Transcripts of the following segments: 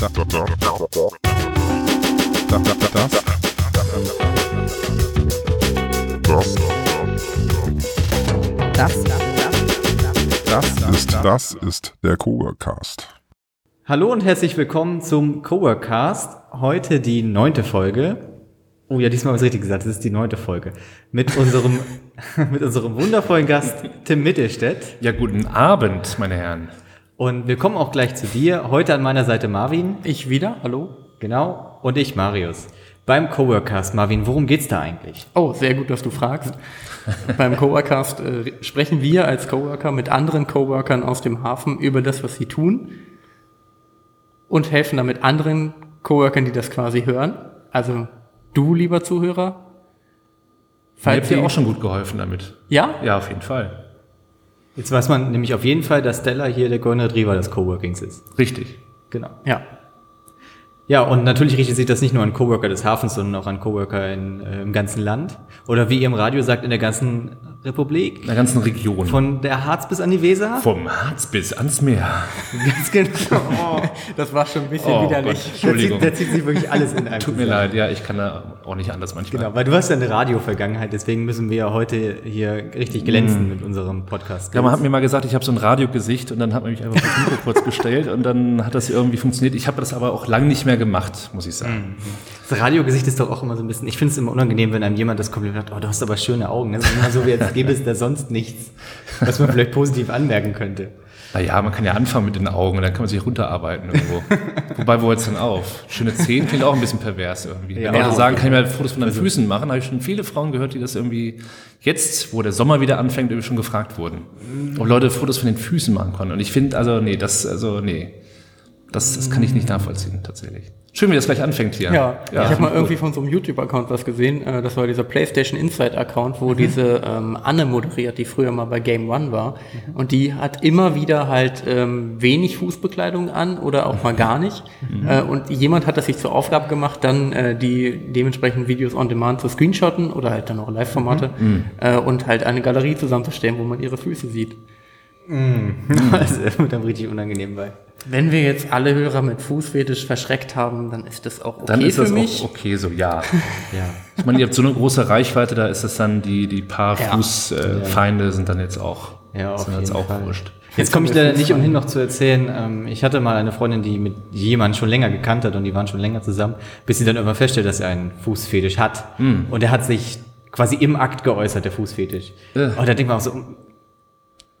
Das, das, das, das, das ist, das ist der Coworkcast. Hallo und herzlich willkommen zum Coworkcast. Heute die neunte Folge. Oh ja, diesmal habe ich es richtig gesagt. Das ist die neunte Folge. Mit unserem, mit unserem wundervollen Gast Tim Mittelstädt. Ja, guten Abend, meine Herren. Und wir kommen auch gleich zu dir. Heute an meiner Seite Marvin. Ich wieder, hallo. Genau. Und ich, Marius. Beim Coworkcast, Marvin, worum geht's da eigentlich? Oh, sehr gut, dass du fragst. Beim Coworkcast äh, sprechen wir als Coworker mit anderen Coworkern aus dem Hafen über das, was sie tun und helfen damit anderen Coworkern, die das quasi hören. Also du, lieber Zuhörer. Falls Mir habt ihr auch schon gut geholfen damit. Ja? Ja, auf jeden Fall. Jetzt weiß man nämlich auf jeden Fall, dass Stella hier der Golden Retriever des Coworkings ist. Richtig. Genau. Ja. Ja, und natürlich richtet sich das nicht nur an Coworker des Hafens, sondern auch an Coworker in, äh, im ganzen Land. Oder wie ihr im Radio sagt, in der ganzen Republik. In der ganzen Region. Von der Harz bis an die Weser. Vom Harz bis ans Meer. Ganz genau. Oh, das war schon ein bisschen oh, widerlich. Gott, Entschuldigung. Da zieht, da zieht sich wirklich alles in einem Tut mir leid, ja, ich kann da auch nicht anders manchmal. Genau, weil du hast ja eine Radio-Vergangenheit, deswegen müssen wir ja heute hier richtig glänzen mm. mit unserem Podcast. Ja, man hat mir mal gesagt, ich habe so ein Radiogesicht und dann hat man mich einfach das Mikro kurz gestellt und dann hat das irgendwie funktioniert. Ich habe das aber auch lange nicht mehr gemacht, muss ich sagen. Mm. Das Radiogesicht ist doch auch immer so ein bisschen, ich finde es immer unangenehm, wenn einem jemand das Kompliment hat, oh, du hast aber schöne Augen. Das ist immer so, wie als gäbe es da sonst nichts, was man vielleicht positiv anmerken könnte. Naja, man kann ja anfangen mit den Augen und dann kann man sich runterarbeiten irgendwo. Wobei, wo es denn auf? Schöne Zehen klingt auch ein bisschen pervers irgendwie. Ja, Wenn Leute sagen, kann ich mal Fotos von deinen also, Füßen machen, habe ich schon viele Frauen gehört, die das irgendwie jetzt, wo der Sommer wieder anfängt, irgendwie schon gefragt wurden. Ob Leute Fotos von den Füßen machen können. Und ich finde, also, nee, das, also, nee. Das, das kann ich nicht nachvollziehen, tatsächlich. Schön, wie das gleich anfängt hier. Ja, ja. ich habe mal irgendwie von so einem YouTube-Account was gesehen. Äh, das war dieser PlayStation Insight-Account, wo mhm. diese ähm, Anne moderiert, die früher mal bei Game One war. Mhm. Und die hat immer wieder halt ähm, wenig Fußbekleidung an oder auch mal gar nicht. Mhm. Äh, und jemand hat das sich zur Aufgabe gemacht, dann äh, die dementsprechenden Videos on Demand zu screenshotten oder halt dann auch Live-Formate mhm. mhm. äh, und halt eine Galerie zusammenzustellen, wo man ihre Füße sieht. Mhm. Also, das wird dann richtig unangenehm bei. Wenn wir jetzt alle Hörer mit Fußfetisch verschreckt haben, dann ist das auch okay dann ist für das mich. Auch okay, so ja. ja. Ich meine, ihr habt so eine große Reichweite, da ist es dann die die paar ja. Fußfeinde äh, sind dann jetzt auch ja, auf sind jetzt auch Fall. wurscht. Jetzt komme ich leider nicht umhin noch zu erzählen. Ähm, ich hatte mal eine Freundin, die mit jemandem schon länger gekannt hat und die waren schon länger zusammen, bis sie dann irgendwann feststellt, dass er einen Fußfetisch hat. Mm. Und er hat sich quasi im Akt geäußert, der Fußfetisch. Äh. Und da denkt man auch so,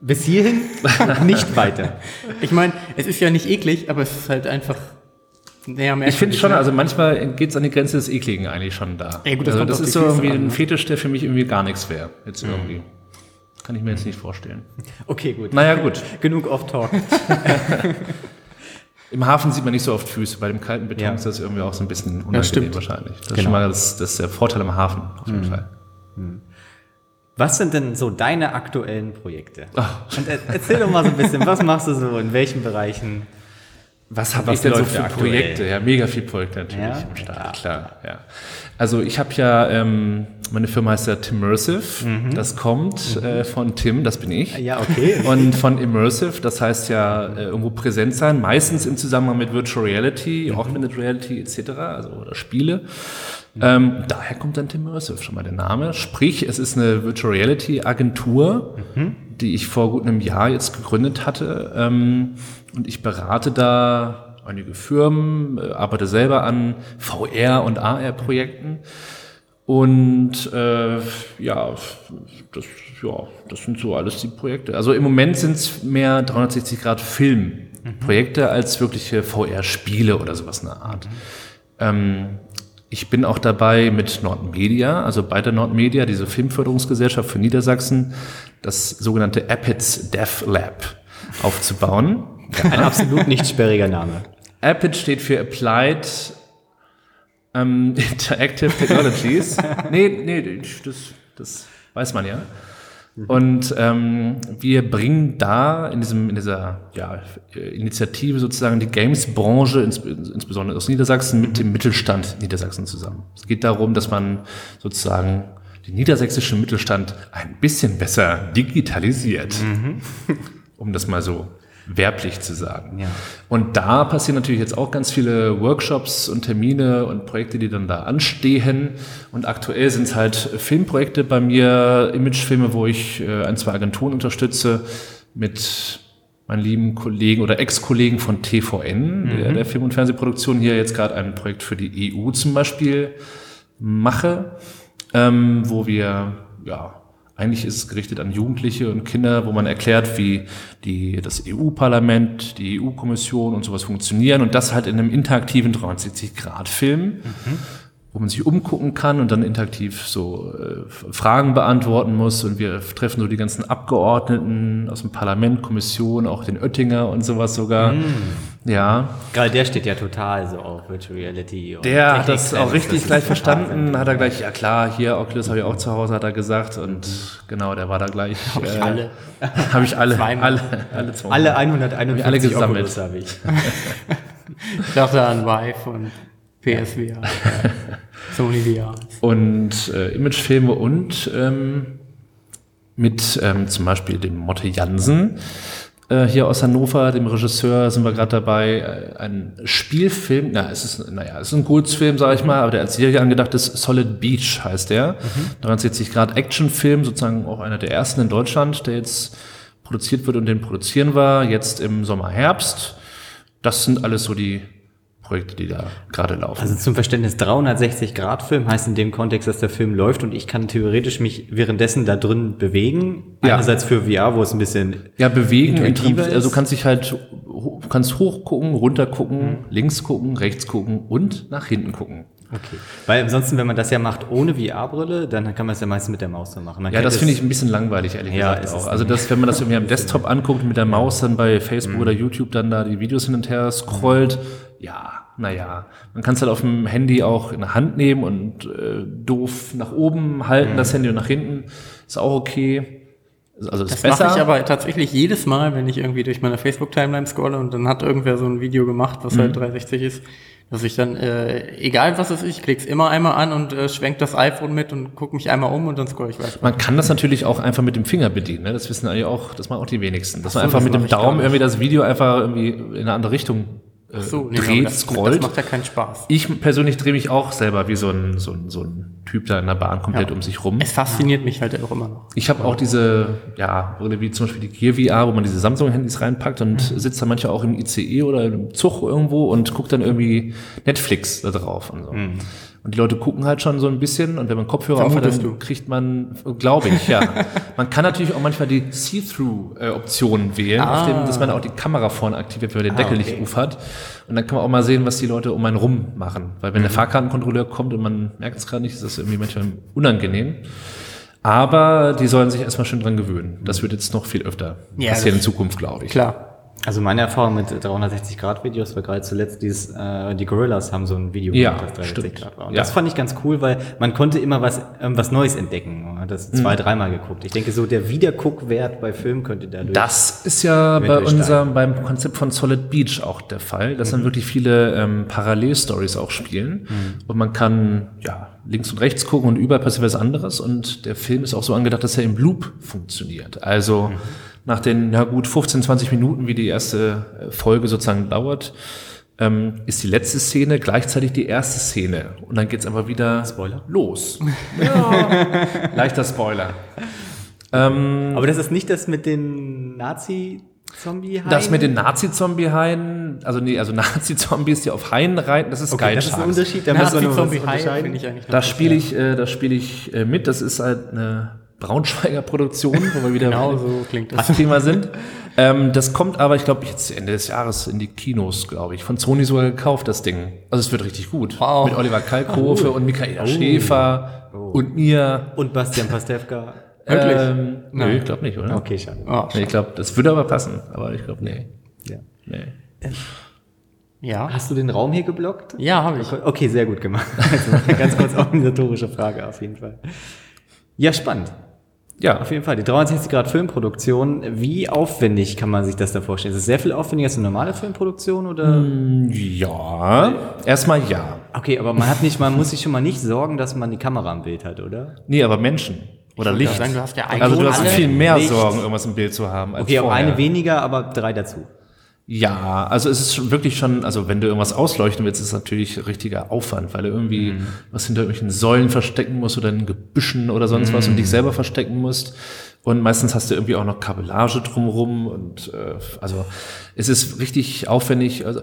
bis hierhin nicht weiter. Ich meine, es ist ja nicht eklig, aber es ist halt einfach naja, ich finde schon, also manchmal geht es an die Grenze des Ekligen eigentlich schon da. Ja, gut, das, also das ist so irgendwie ein ne? Fetisch, der für mich irgendwie gar nichts wäre. Jetzt mhm. irgendwie. Kann ich mir jetzt nicht vorstellen. Okay, gut. Naja, gut. Genug Off-Talk. Im Hafen sieht man nicht so oft Füße. Bei dem kalten Beton ja. ist das irgendwie auch so ein bisschen unangenehm ja, wahrscheinlich. Das genau. ist schon mal das, das ist der Vorteil im Hafen, auf jeden mhm. Fall. Mhm. Was sind denn so deine aktuellen Projekte? Oh. Und erzähl doch mal so ein bisschen, was machst du so, in welchen Bereichen? Was habe ich denn so für Projekte? Ja, mega viel Projekte natürlich ja? im Start, klar. Ja. Also ich habe ja, ähm, meine Firma heißt ja Timmersive, mhm. das kommt mhm. äh, von Tim, das bin ich. Ja, okay. Und von Immersive, das heißt ja äh, irgendwo präsent sein, meistens im Zusammenhang mit Virtual Reality, mhm. Augmented Reality etc., also oder Spiele. Ähm, daher kommt dann Timmersive schon mal der Name. Sprich, es ist eine Virtual Reality Agentur, mhm. die ich vor gut einem Jahr jetzt gegründet hatte. Ähm, und ich berate da einige Firmen, äh, arbeite selber an VR- und AR-Projekten. Und äh, ja, das, ja, das sind so alles die Projekte. Also im Moment sind es mehr 360 Grad Film-Projekte mhm. als wirkliche VR-Spiele oder sowas in der Art. Mhm. Ähm, ich bin auch dabei mit Nordmedia, also bei der Nordmedia, diese Filmförderungsgesellschaft für Niedersachsen, das sogenannte APIDS Dev Lab aufzubauen. Ein absolut nicht sperriger Name. APID steht für Applied ähm, Interactive Technologies. nee, nee, das, das weiß man ja. Und ähm, wir bringen da in, diesem, in dieser ja, Initiative sozusagen die Games-Branche, ins, insbesondere aus Niedersachsen, mit dem Mittelstand Niedersachsen zusammen. Es geht darum, dass man sozusagen den niedersächsischen Mittelstand ein bisschen besser digitalisiert, mhm. um das mal so werblich zu sagen. Ja. Und da passieren natürlich jetzt auch ganz viele Workshops und Termine und Projekte, die dann da anstehen. Und aktuell sind es halt Filmprojekte bei mir, Imagefilme, wo ich äh, ein, zwei Agenturen unterstütze mit meinen lieben Kollegen oder Ex-Kollegen von TVN, der, der Film- und Fernsehproduktion hier jetzt gerade ein Projekt für die EU zum Beispiel mache, ähm, wo wir, ja, eigentlich ist es gerichtet an Jugendliche und Kinder, wo man erklärt, wie die, das EU-Parlament, die EU-Kommission und sowas funktionieren und das halt in einem interaktiven 360-Grad-Film, wo man sich umgucken kann und dann interaktiv so äh, Fragen beantworten muss und wir treffen so die ganzen Abgeordneten aus dem Parlament, Kommission, auch den Oettinger und sowas sogar. Ja, Gerade der steht ja total so auf Virtual Reality. Und der hat das auch richtig gleich verstanden, hat er gleich, ja klar, hier Oculus habe ich auch zu Hause, hat er gesagt und genau, der war da gleich. Habe ich alle. Habe ich alle, alle, alle zwei. Alle 151 alle gesammelt. Oculus habe ich. Ich dachte an Vive und PSVR, Sony VR. und äh, Imagefilme und ähm, mit ähm, zum Beispiel dem Motte Jansen äh, hier aus Hannover, dem Regisseur, sind wir gerade dabei, äh, ein Spielfilm, na, es ist, naja, es ist ein Kurzfilm, sage ich mal, aber der als Serie angedacht ist, Solid Beach heißt der. 360 Grad Actionfilm, sozusagen auch einer der ersten in Deutschland, der jetzt produziert wird und den produzieren wir jetzt im Sommer, Herbst. Das sind alles so die Projekte, die da gerade laufen. Also zum Verständnis 360-Grad-Film heißt in dem Kontext, dass der Film läuft und ich kann theoretisch mich währenddessen da drin bewegen. Ja. Einerseits für VR, wo es ein bisschen Ja, bewegen, intuitiver intuitiv, also ist. du kannst dich halt, kannst hoch gucken, runter gucken, links gucken, rechts gucken und nach hinten gucken. Okay. Weil ansonsten, wenn man das ja macht ohne VR-Brille, dann kann man es ja meistens mit der Maus so machen. Man Ja, das finde ich ein bisschen langweilig, ehrlich Ja, gesagt auch. Also das, wenn man das irgendwie am Desktop anguckt, mit der Maus dann bei Facebook oder YouTube dann da die Videos hin und her scrollt, ja, naja. Man kann es halt auf dem Handy auch in der Hand nehmen und äh, doof nach oben halten, das Handy und nach hinten. Ist auch okay. Also ist Das besser. mache ich aber tatsächlich jedes Mal, wenn ich irgendwie durch meine Facebook-Timeline scrolle und dann hat irgendwer so ein Video gemacht, was Mhm. halt 360 ist, dass ich dann, äh, egal was es ist, ich klick's immer einmal an und äh, schwenk das iPhone mit und guck mich einmal um und dann scroll ich weiter. Man kann das natürlich auch einfach mit dem Finger bedienen. Ne? Das wissen eigentlich auch, das machen auch die wenigsten. Dass man so, einfach das mit dem Daumen irgendwie das Video einfach irgendwie in eine andere Richtung äh, So, nee, dreht, das, scrollt. das macht ja keinen Spaß. ich persönlich drehe mich auch selber wie so ein, so ein, so ein Typ da in der Bahn komplett Ja. um sich rum. Es fasziniert mich halt auch immer noch. Ich habe auch diese, ja, wie zum Beispiel die Gear VR, wo man diese Samsung-Handys reinpackt und sitzt dann manchmal auch im ICE oder im Zug irgendwo und guckt dann irgendwie Netflix da drauf und so. Und die Leute gucken halt schon so ein bisschen und wenn man Kopfhörer auf hat, dann du. kriegt man, glaube ich, ja. man kann natürlich auch manchmal die See-Through-Option wählen, auf dem, dass man auch die Kamera vorne aktiviert, wenn man den Deckel nicht okay. auf hat. Und dann kann man auch mal sehen, was die Leute um einen rum machen. Weil wenn der Fahrkartenkontrolleur kommt und man merkt es gerade nicht, ist das irgendwie manchmal unangenehm. Aber die sollen sich erstmal schön dran gewöhnen. Das wird jetzt noch viel öfter Ja, passieren in Zukunft, glaube ich. Klar. Also meine Erfahrung mit 360-Grad-Videos war gerade zuletzt dieses, äh, die Gorillas haben so ein Video Ja, gemacht, das 360 stimmt. Grad war. Und Ja. das fand ich ganz cool, weil man konnte immer was, ähm, was Neues entdecken. Man hat das zwei, dreimal geguckt. Ich denke, so der Wiederguckwert bei Filmen könnte dadurch. Das ist ja bei unserem, beim Konzept von Solid Beach auch der Fall, dass dann wirklich viele ähm, Parallelstories auch spielen. Und man kann ja links und rechts gucken und überall passiert was anderes. Und der Film ist auch so angedacht, dass er im Loop funktioniert. Also nach den, ja gut, 15, 20 Minuten, wie die erste äh, Folge sozusagen dauert, ähm, ist die letzte Szene gleichzeitig die erste Szene. Und dann geht's einfach wieder Spoiler? los. Ja, leichter Spoiler. Aber das ist nicht das mit den Nazi-Zombie-Haien? Das mit den Nazi-Zombie-Haien, also nee, also Nazi-Zombies, die auf Haien reiten, das ist okay, geil. das ist ein Unterschied. Da muss man nur was Nazi-Zombie-Hai unterscheiden. finde ich eigentlich Da spiele ich, äh, da spiele ich äh, mit. Das ist halt eine Braunschweiger Produktion, wo wir wieder Genau so klingt das. Thema sind. Ähm, das kommt aber, ich glaube, jetzt Ende des Jahres in die Kinos, glaube ich. Von Sony sogar gekauft, das Ding. Also es wird richtig gut. Wow. Mit Oliver Kalkofe und Michaela Schäfer und mir. Und Bastian Pastewka. Wirklich? Ähm, nö, Nein. ich glaube nicht, oder? Okay, schade. Oh, Nee, ich glaube, das würde aber passen. Aber ich glaube, nee. Ja. nee. ja. Hast du den Raum hier geblockt? Ja, habe ich. Okay, sehr gut gemacht. Also, ganz kurz organisatorische Frage auf jeden Fall. Ja, spannend. Ja, Auf jeden Fall. Die 360 Grad Filmproduktion, wie aufwendig kann man sich das da vorstellen? Ist es sehr viel aufwendiger als eine normale Filmproduktion oder? Ja, erstmal ja. Okay, aber man hat nicht, man muss sich schon mal nicht sorgen, dass man die Kamera im Bild hat, oder? Nee, aber Menschen. Oder Licht. sagen, du hast ja also du hast viel mehr Licht. Sorgen, irgendwas im Bild zu haben. Als Okay, auch eine weniger, aber drei dazu. Ja, also es ist wirklich schon, also wenn du irgendwas ausleuchten willst, ist es natürlich richtiger Aufwand, weil du irgendwie Mhm. was hinter irgendwelchen Säulen verstecken musst oder in Gebüschen oder sonst was und Mhm. dich selber verstecken musst. Und meistens hast du irgendwie auch noch Kabellage drumherum und äh, also es ist richtig aufwendig. Also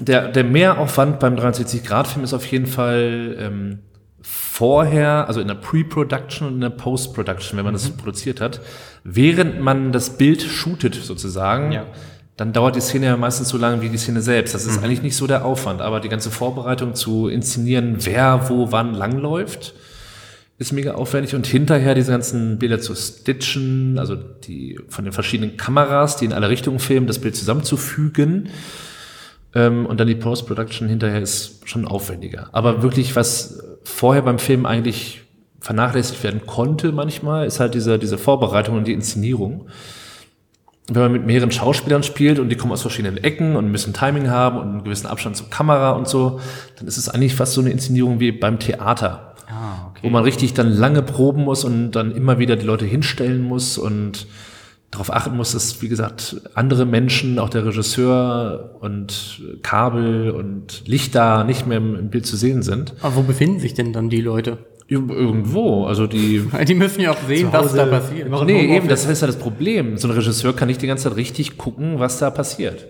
der, der Mehraufwand beim 360-Grad-Film ist auf jeden Fall ähm, vorher, also in der Pre-Production und in der Post-Production, wenn man Mhm. das produziert hat, während man das Bild shootet sozusagen, Ja. Dann dauert die Szene ja meistens so lange wie die Szene selbst. Das Mhm. ist eigentlich nicht so der Aufwand, aber die ganze Vorbereitung zu inszenieren, wer wo wann langläuft, ist mega aufwendig und hinterher diese ganzen Bilder zu stitchen, also die von den verschiedenen Kameras, die in alle Richtungen filmen, das Bild zusammenzufügen ähm, und dann die Post-Production hinterher ist schon aufwendiger. Aber wirklich, was vorher beim Film eigentlich vernachlässigt werden konnte manchmal, ist halt diese, diese Vorbereitung und die Inszenierung. Wenn man mit mehreren Schauspielern spielt und die kommen aus verschiedenen Ecken und müssen Timing haben und einen gewissen Abstand zur Kamera und so, dann ist es eigentlich fast so eine Inszenierung wie beim Theater Ah, okay. wo man richtig dann lange proben muss und dann immer wieder die Leute hinstellen muss und darauf achten muss, dass, wie gesagt, andere Menschen, auch der Regisseur und Kabel und Lichter nicht mehr im, im Bild zu sehen sind. Aber wo befinden sich denn dann die Leute? Ir- Irgendwo, also die... Die müssen ja auch sehen, was da passiert. Nee, eben, das ist ja das Problem. So ein Regisseur kann nicht die ganze Zeit richtig gucken, was da passiert.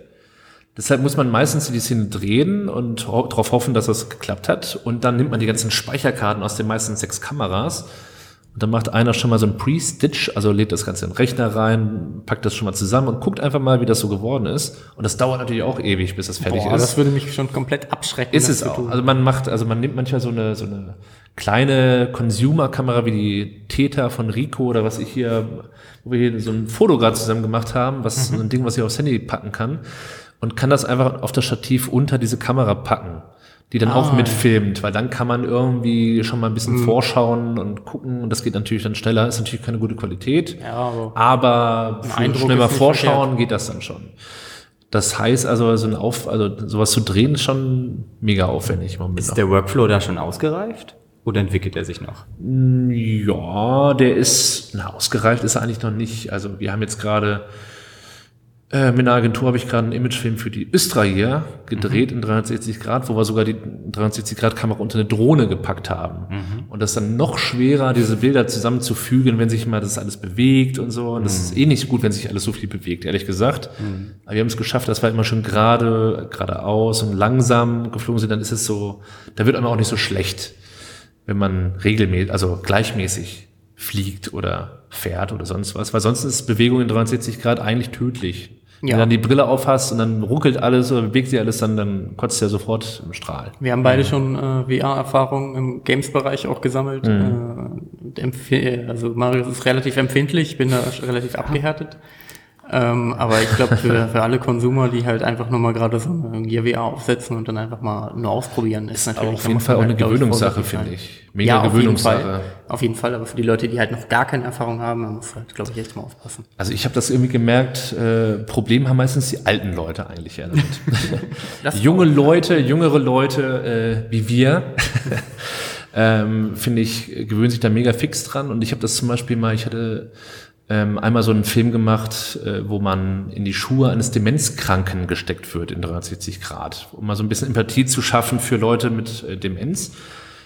Deshalb muss man meistens die Szene drehen und ho darauf hoffen, dass das geklappt hat. Und dann nimmt man die ganzen Speicherkarten aus den meisten sechs Kameras. Und dann macht einer schon mal so ein Pre-Stitch, also lädt das Ganze in den Rechner rein, packt das schon mal zusammen und guckt einfach mal, wie das so geworden ist. Und das dauert natürlich auch ewig, bis das fertig Boah, ist. das würde mich schon komplett abschrecken. Ist es auch. tun. Also man macht, also man nimmt manchmal so eine, so eine kleine Consumer-Kamera wie die Theta von Rico oder was ich hier, wo wir hier so ein Foto gerade zusammen gemacht haben, was so ein Ding, was ich aufs Handy packen kann und kann das einfach auf das Stativ unter diese Kamera packen, die dann auch mitfilmt, weil dann kann man irgendwie schon mal ein bisschen vorschauen und gucken und das geht natürlich dann schneller, ist natürlich keine gute Qualität. Ja, aber Aber schnell mal vorschauen geht das dann schon. Das heißt also, so ein Auf, also sowas zu drehen ist schon mega aufwendig. Ist noch. der Workflow da schon ausgereift? Oder entwickelt er sich noch? Ja, der ist, na, ausgereift ist er eigentlich noch nicht. Also wir haben jetzt gerade, äh, mit einer Agentur habe ich gerade einen Imagefilm für die Östra hier gedreht in 360 Grad, wo wir sogar die 360 Grad Kamera unter eine Drohne gepackt haben. Und das ist dann noch schwerer, diese Bilder zusammenzufügen, wenn sich mal das alles bewegt und so. Und das ist eh nicht so gut, wenn sich alles so viel bewegt, ehrlich gesagt. Aber wir haben es geschafft, das war immer schon gerade, geradeaus und langsam geflogen sind, dann ist es so, da wird einem auch nicht so schlecht wenn man regelmäßig, also gleichmäßig fliegt oder fährt oder sonst was, weil sonst ist Bewegung in 360 Grad eigentlich tödlich. Wenn Ja. du dann die Brille aufhast und dann ruckelt alles oder bewegt sich alles, dann, dann kotzt der sofort im Strahl. wir haben beide schon äh, VR-Erfahrungen im Games-Bereich auch gesammelt. Mhm. Äh, also Marius ist relativ empfindlich, ich bin da relativ abgehärtet. Ähm, aber ich glaube, für, für alle Konsumer, die halt einfach nur mal gerade so eine Gear VR aufsetzen und dann einfach mal nur ausprobieren, ist natürlich Aber auf da jeden Fall auch eine halt, Gewöhnungssache, finde ich. Mega ja, auf jeden Gewöhnungssache. Fall. Auf jeden Fall, aber für die Leute, die halt noch gar keine Erfahrung haben, man muss halt, glaube ich, echt mal aufpassen. Also ich habe das irgendwie gemerkt, äh, Problem haben meistens die alten Leute eigentlich ja damit. Junge Leute, jüngere Leute äh, wie wir, ähm, finde ich, gewöhnen sich da mega fix dran. Und ich habe das zum Beispiel mal, ich hatte ähm, einmal so einen Film gemacht, äh, wo man in die Schuhe eines Demenzkranken gesteckt wird in 360 Grad, um mal so ein bisschen Empathie zu schaffen für Leute mit äh, Demenz.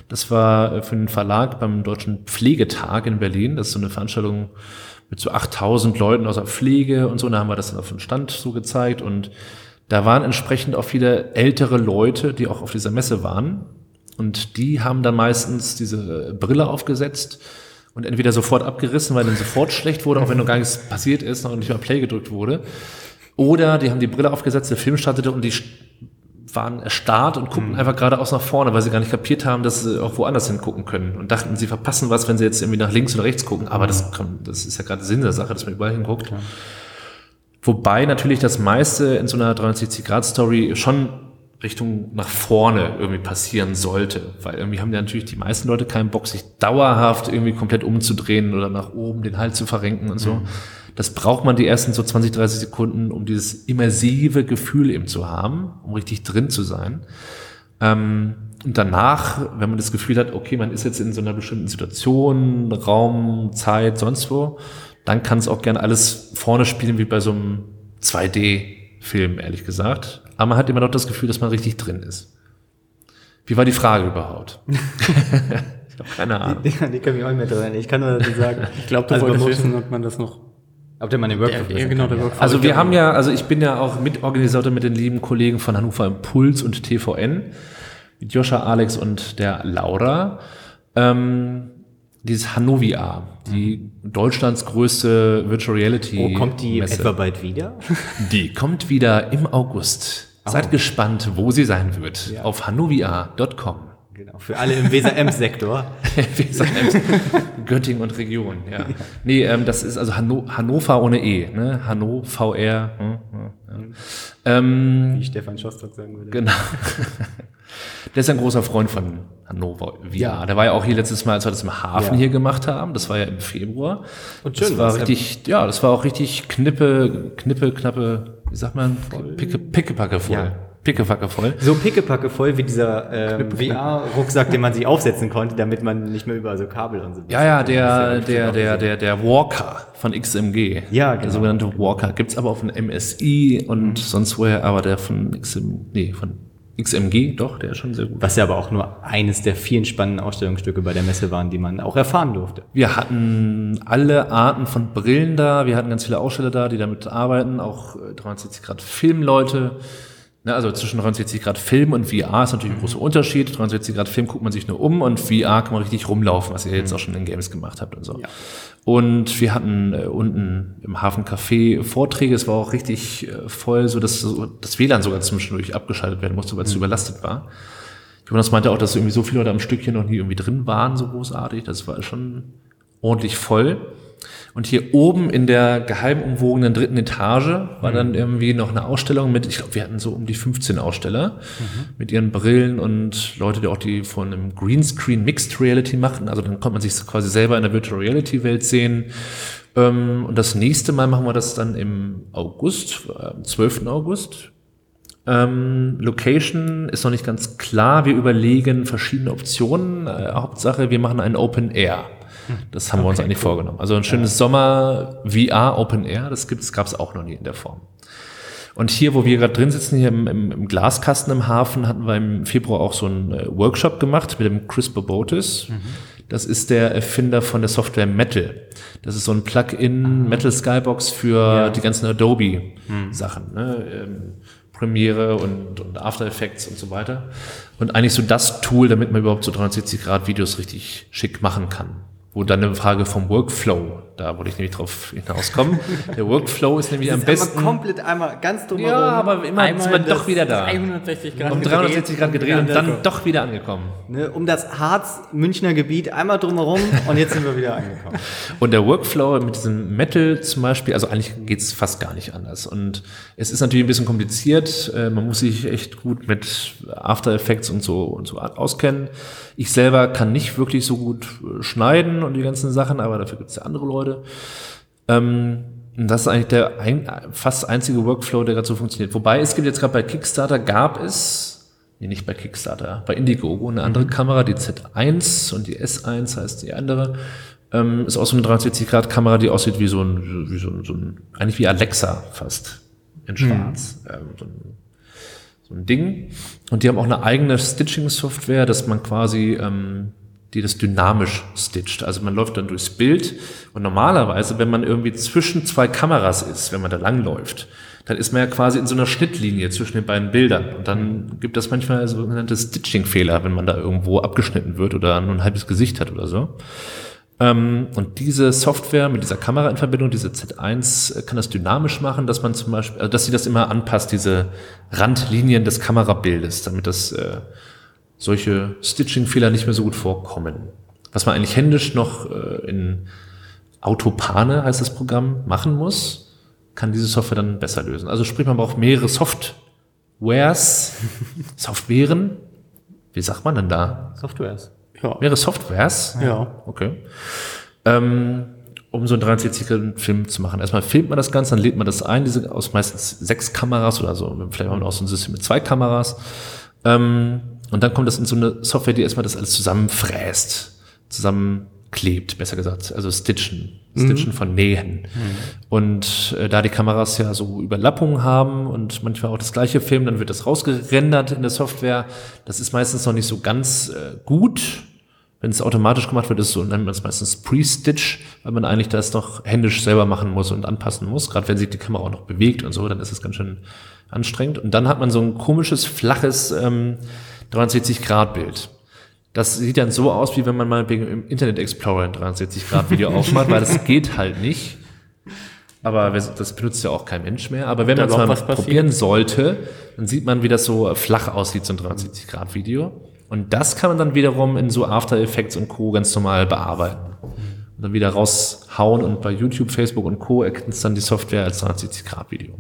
Das war äh, für den Verlag beim Deutschen Pflegetag in Berlin. Das ist so eine Veranstaltung mit so 8000 Leuten aus der Pflege und so. Und da haben wir das dann auf dem Stand so gezeigt. Und da waren entsprechend auch viele ältere Leute, die auch auf dieser Messe waren. Und die haben dann meistens diese Brille aufgesetzt und entweder sofort abgerissen, weil dann sofort schlecht wurde, auch wenn noch gar nichts passiert ist, noch nicht mal Play gedrückt wurde. Oder die haben die Brille aufgesetzt, der Film startete und die waren erstarrt und guckten einfach geradeaus nach vorne, weil sie gar nicht kapiert haben, dass sie auch woanders hingucken können und dachten, sie verpassen was, wenn sie jetzt irgendwie nach links oder rechts gucken. Aber das, kommt, das ist ja gerade Sinn der Sache, dass man überall hinguckt. Wobei natürlich das meiste in so einer 360-Grad-Story schon Richtung nach vorne irgendwie passieren sollte. Weil irgendwie haben ja natürlich die meisten Leute keinen Bock, sich dauerhaft irgendwie komplett umzudrehen oder nach oben den Hals zu verrenken und so. Das braucht man die ersten so 20, 30 Sekunden, um dieses immersive Gefühl eben zu haben, um richtig drin zu sein. Ähm, und danach, wenn man das Gefühl hat, okay, man ist jetzt in so einer bestimmten Situation, Raum, Zeit, sonst wo, dann kann es auch gerne alles vorne spielen wie bei so einem Film, ehrlich gesagt. Aber man hat immer noch das Gefühl, dass man richtig drin ist. Wie war die Frage überhaupt? ich habe keine Ahnung. Die, die kann mich auch nicht mehr dran. Ich kann nur dazu sagen. Ich glaube, du Also wolltest man wissen, ob man das noch. Ob der mal den Workflow Ja, genau, der Workflow. Also wir haben ja, also ich bin ja auch Mitorganisator mit den lieben Kollegen von Hannover Impuls und TVN, mit Joscha, Alex und der Laura. Ähm, dieses Hanovia, die Deutschlands größte Virtual Reality. Wo kommt die Messe. etwa bald wieder? Die kommt wieder im August. Seid gespannt, wo sie sein wird. Auf hanovia.com. Genau, für alle im Weser-Ems-Sektor. Man? Göttingen und Region, ja. Nee, ähm, das ist also Hanno Hannover ohne E, ne? Hanno, VR. Hm, hm, ja. ähm, Wie Stefan Schostock sagen würde. genau. Der ist ein großer Freund von Hannover VR. Der war ja auch hier letztes Mal, als wir das im Hafen Ja. hier gemacht haben. Das war ja im Februar. Und schön das war richtig, ja, das war auch richtig knippe, knippe, knappe, wie sagt man? Picke, pickepacke voll. Ja. Pickepacke voll. So pickepacke voll wie dieser ähm, VR-Rucksack, den man sich aufsetzen konnte, damit man nicht mehr überall so Kabel und so. Ja, ja, der, ja der, bestimmt der, auch der, der Walker von XMG. Ja, Der genau. sogenannte Walker. Gibt's aber auf dem MSI und sonst woher, aber der von XM, nee, von XMG, doch, der ist schon sehr gut. Was ja aber auch nur eines der vielen spannenden Ausstellungsstücke bei der Messe waren, die man auch erfahren durfte. Wir hatten alle Arten von Brillen da, wir hatten ganz viele Aussteller da, die damit arbeiten, auch äh, 360 Grad Filmleute. Ne, also zwischen 360 Grad Film und VR ist natürlich ein großer Unterschied. 360 Grad Film guckt man sich nur um und VR kann man richtig rumlaufen, was ihr jetzt auch schon in Games gemacht habt und so. Und wir hatten äh, unten im Hafencafé Vorträge, es war auch richtig äh, voll, so dass so das WLAN sogar zwischendurch abgeschaltet werden musste, weil es zu überlastet war. Jonas meinte auch, dass irgendwie so viele Leute am Stückchen noch nie irgendwie drin waren, so großartig. Das war schon ordentlich voll. Und hier oben in der geheim umwogenen dritten Etage war dann irgendwie noch eine Ausstellung mit, ich glaube, wir hatten so um die 15 Aussteller mit ihren Brillen und Leute, die auch die von einem Greenscreen Mixed Reality machten. Also dann konnte man sich quasi selber in der Virtual Reality Welt sehen. Ähm, und das nächste Mal machen wir das dann im August, äh, am 12. August. Ähm, Location ist noch nicht ganz klar. Wir überlegen verschiedene Optionen. Äh, Hauptsache, wir machen ein Open Air. Das haben wir uns eigentlich vorgenommen. Also ein schönes Sommer VR Open Air, das gibt's, gab's auch noch nie in der Form. Und hier, wo wir gerade drin sitzen, hier im, im, im Glaskasten im Hafen, hatten wir im Februar auch so einen äh, Workshop gemacht mit dem Chris Bobotis. Das ist der Erfinder von der Software Metal. Das ist so ein Plugin Metal Skybox für die ganzen Adobe-Sachen. Ne? Ähm, Premiere und, und After Effects und so weiter. Und eigentlich so das Tool, damit man überhaupt so 360 Grad Videos richtig schick machen kann. Wo dann eine Frage vom Workflow, da wollte ich nämlich drauf hinauskommen. Der Workflow ist nämlich am besten. komplett einmal ganz drumherum. Ja, aber immer ist man doch wieder da. 360 Grad. Um 360 Grad gedreht und dann angekommen. doch wieder angekommen. Ne, um das Harz-Münchner Gebiet einmal drumherum und jetzt sind wir wieder angekommen. Und der Workflow mit diesem Metal zum Beispiel, also eigentlich geht's fast gar nicht anders. Und es ist natürlich ein bisschen kompliziert. Äh, Man muss sich echt gut mit After Effects und so und so auskennen. Ich selber kann nicht wirklich so gut äh, schneiden und die ganzen Sachen, aber dafür gibt's ja andere Leute. Ähm, und das ist eigentlich der ein, fast einzige Workflow, der gerade so funktioniert. Wobei es gibt jetzt gerade bei Kickstarter gab es, nee, nicht bei Kickstarter, bei Indiegogo eine andere Kamera, die Z1 und die S1 heißt die andere. Ähm, ist auch so eine 360-Grad-Kamera, die aussieht wie so ein, wie so ein, so ein, eigentlich wie Alexa fast in schwarz. Ähm, so ein, so ein Ding. Und die haben auch eine eigene Stitching-Software, dass man quasi, ähm, die das dynamisch stitcht. Also man läuft dann durchs Bild und normalerweise, wenn man irgendwie zwischen zwei Kameras ist, wenn man da langläuft, dann ist man ja quasi in so einer Schnittlinie zwischen den beiden Bildern. Und dann gibt das manchmal sogenannte Stitching-Fehler, wenn man da irgendwo abgeschnitten wird oder nur ein halbes Gesicht hat oder so. Ähm, und diese Software mit dieser Kamera in Verbindung, diese Z1, äh, kann das dynamisch machen, dass man zum Beispiel, also dass sie das immer anpasst, diese Randlinien des Kamerabildes, damit das äh, solche Stitching-Fehler nicht mehr so gut vorkommen. Was man eigentlich händisch noch äh, in Autopane, heißt das Programm, machen muss, kann diese Software dann besser lösen. Also sprich, man braucht mehrere Softwares, Softwaren, wie sagt man denn da? Softwares. Ja. Mehrere Softwares? Ja. Okay. Ähm, um so einen 360-Film zu machen. Erstmal filmt man das Ganze, dann lädt man das ein, diese aus meistens sechs Kameras oder so. Vielleicht haben wir auch so ein System mit zwei Kameras. Ähm, und dann kommt das in so eine Software, die erstmal das alles zusammenfräst, zusammen klebt, besser gesagt, also Stitchen, Stitchen von Nähen. Und äh, da die Kameras ja so Überlappungen haben und manchmal auch das gleiche filmen, dann wird das rausgerendert in der Software. Das ist meistens noch nicht so ganz äh, gut. Wenn es automatisch gemacht wird, ist so, nennt man es meistens Pre-Stitch, weil man eigentlich das noch händisch selber machen muss und anpassen muss. Gerade wenn sich die Kamera auch noch bewegt und so, dann ist es ganz schön anstrengend. Und dann hat man so ein komisches, flaches ähm, 360-Grad-Bild. Das sieht dann so aus, wie wenn man mal im Internet Explorer ein 360-Grad-Video aufmacht, weil das geht halt nicht. Aber das benutzt ja auch kein Mensch mehr. Aber wenn man es mal passiert? probieren sollte, dann sieht man, wie das so flach aussieht, so ein 360-Grad-Video. Und das kann man dann wiederum in so After Effects und Co. ganz normal bearbeiten. Und dann wieder raushauen und bei YouTube, Facebook und Co. erkennt es dann die Software als 360-Grad-Video.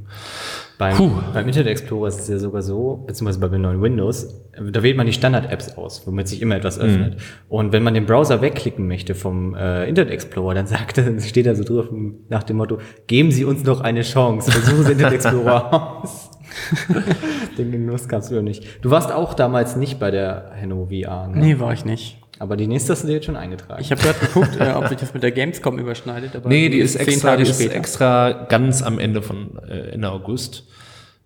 Beim, Puh. beim Internet Explorer ist es ja sogar so, beziehungsweise bei den neuen Windows, da wählt man die Standard-Apps aus, womit sich immer etwas öffnet. Und wenn man den Browser wegklicken möchte vom äh, Internet Explorer, dann sagt er, steht da so drauf nach dem Motto, geben Sie uns noch eine Chance, versuchen Sie Internet Explorer aus. den Genuss gab's früher nicht. Du warst auch damals nicht bei der Hanno VR, ne? Nee, war ich nicht. Aber die nächste hast du dir jetzt schon eingetragen. Ich habe gerade geguckt, äh, ob sich das mit der Gamescom überschneidet. Aber Nee, die ist extra, die ist extra ganz am Ende von äh, Ende August.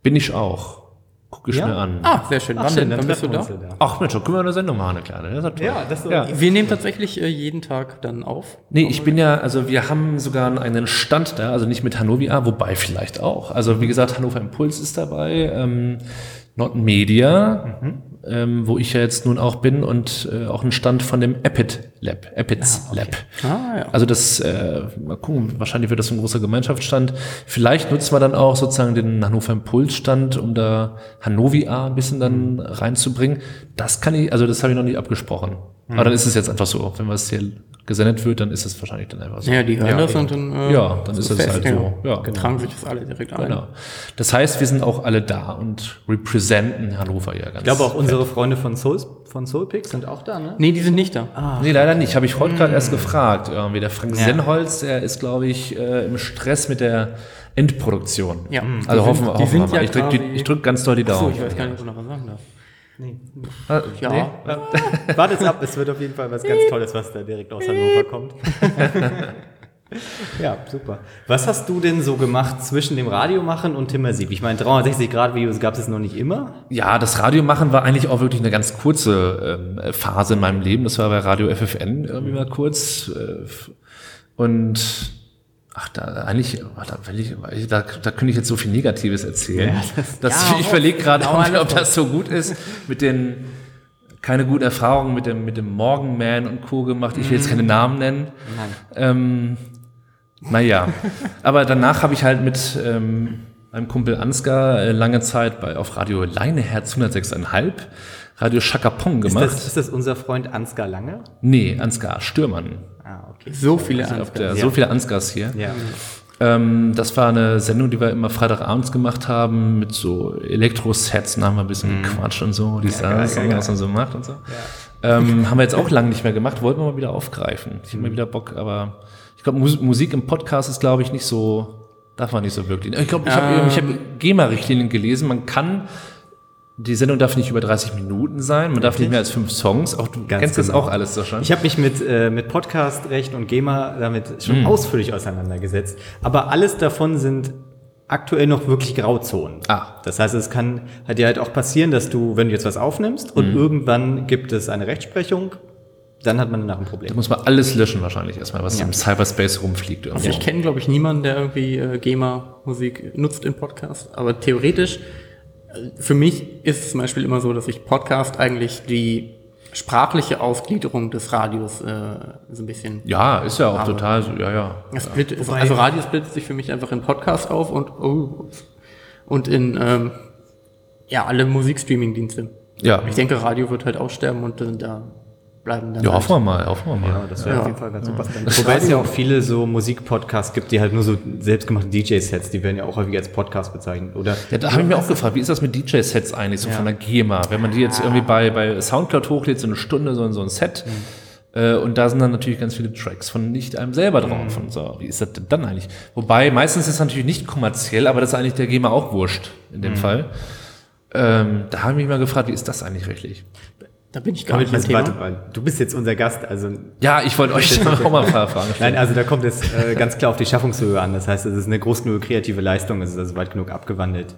Bin ich auch. Guck ich Ja? mir an. Ah, sehr schön. Ach, Wann, schön, denn? dann Wann bist du da? ja Ach Mensch, da können wir eine Sendung machen, eine kleine. Das ist ja toll. Ja, das so. Ja. Wir nehmen tatsächlich äh, jeden Tag dann auf. Nee, ich bin ja, also wir haben sogar einen Stand da, also nicht mit Hannover, wobei vielleicht auch. Also wie gesagt, Hannover Impuls ist dabei, ähm, Not Media, ähm, wo ich ja jetzt nun auch bin und äh, auch ein Stand von dem Epid Lab, Epids Lab. Ah, ja. Also das, äh, mal gucken, wahrscheinlich wird das ein großer Gemeinschaftsstand. Vielleicht nutzen wir dann auch sozusagen den Hannover Impulsstand, um da Hannover ein bisschen dann reinzubringen. Das kann ich, also das habe ich noch nicht abgesprochen. Aber dann ist es jetzt einfach so. Wenn was hier gesendet wird, dann ist es wahrscheinlich dann einfach so. Ja, die hören das und dann, äh, Ja, dann ist es halt so. Ja, genau. Tragen sich das alle direkt ein. Genau. Das heißt, wir sind auch alle da und representen Hannover ja ganz. Ich glaube auch unsere Freunde von Soul, von Soulpix sind auch da, ne? Nee, die sind nicht da. Nee, leider nicht. Habe ich heute gerade erst gefragt. Irgendwie der Frank Ja. Senholz, der ist, glaube ich, äh, im Stress mit der Endproduktion. Ja. Also hoffen, die hoffen sind wir mal. ja ich drücke drück ganz doll die Achso, Daumen. ich weiß gar nicht, ob ich noch was sagen darf. Ah, Ja. nee? Wartet ab, es wird auf jeden Fall was ganz Tolles, was da direkt aus Hannover kommt. ja, super. Was hast du denn so gemacht zwischen dem Radiomachen und Timmersieb? Ich meine, 360-Grad-Videos gab es noch nicht immer. Ja, das Radio machen war eigentlich auch wirklich eine ganz kurze ähm, Phase in meinem Leben. Das war bei Radio FFN irgendwie mal kurz. Äh, und ach, da eigentlich, da, will ich, da, da könnte ich jetzt so viel Negatives erzählen. dass ja, ich überlege gerade, ob, ob das so gut ist mit den keine guten Erfahrungen mit dem mit dem Morgenman und Co. gemacht. Ich will jetzt keine Namen nennen. Ähm, naja, aber danach habe ich halt mit ähm, meinem Kumpel Ansgar äh, lange Zeit bei, auf Radio Leineherz 106,5 Radio Chakapong Ist gemacht. das, ist das unser Freund Ansgar Lange? nee, Ansgar Stürmann. Ah, okay. So viele Ich hab Ansgar. der, So viele Ansgars hier. Ja. Ähm, das war eine Sendung, die wir immer Freitagabends gemacht haben mit so Elektro-Sets. Da haben wir ein bisschen gequatscht und so, die ja, was man so macht und so. Ähm, haben wir jetzt auch lange nicht mehr gemacht, wollten wir mal wieder aufgreifen. Ich habe mal wieder Bock, aber ich glaube, Mus Musik im Podcast ist, glaube ich, nicht so, darf man nicht so wirklich. Ich glaube, ich habe ich hab GEMA-Richtlinien gelesen, man kann, die Sendung darf nicht über 30 Minuten sein, man darf nicht mehr als fünf Songs. Auch du Ganz kennst das genau. auch alles so schon. Ich habe mich mit, äh, mit Podcast-Recht und GEMA damit schon ausführlich auseinandergesetzt. Aber alles davon sind aktuell noch wirklich Grauzonen. Ah. Das heißt, es kann halt dir halt auch passieren, dass du, wenn du jetzt was aufnimmst und irgendwann gibt es eine Rechtsprechung, dann hat man danach ein Problem. da muss man alles löschen wahrscheinlich erstmal, was im Cyberspace rumfliegt. Also Irgendwo. ich kenne, glaube ich, niemanden, der irgendwie äh, GEMA-Musik nutzt im Podcast. Aber theoretisch, für mich ist es zum Beispiel immer so, dass ich Podcast eigentlich die sprachliche Ausgliederung des Radios äh, so ein bisschen... Ja, ist ja auch Aber- total so, ja, ja. Split, also Radio splittet sich für mich einfach in Podcast auf und, oh, und in ähm, ja, alle Musikstreaming-Dienste. Ja, Ich denke, Radio wird halt aussterben und äh, da bleiben dann ja halt hoffen wir mal, hoffen wir mal. Ja, das wäre Ja. auf jeden Fall ganz super. Wobei es ja auch viele so Musikpodcasts gibt, die halt nur so selbstgemachte DJ-Sets, die werden ja auch häufig als Podcast bezeichnet, oder? Ja, da habe ich mir auch gefragt, wie ist das mit DJ-Sets eigentlich, so von der GEMA? Wenn man die jetzt irgendwie bei, bei Soundcloud hochlädt, so eine Stunde, so, so ein Set, äh, und da sind dann natürlich ganz viele Tracks von nicht einem selber drauf. Und so, wie ist das denn dann eigentlich? Wobei, meistens ist es natürlich nicht kommerziell, aber das ist eigentlich der GEMA auch wurscht, in dem Fall. Ähm, da habe ich mich mal gefragt, wie ist das eigentlich rechtlich? Da bin ich gar nicht im warte, warte, du bist jetzt unser Gast, also Ja, ich wollte euch auch mal ein paar Fragen stellen. Nein, also da kommt es äh, ganz klar auf die Schaffungshöhe an. Das heißt, es ist eine groß genug kreative Leistung, es ist also weit genug abgewandelt.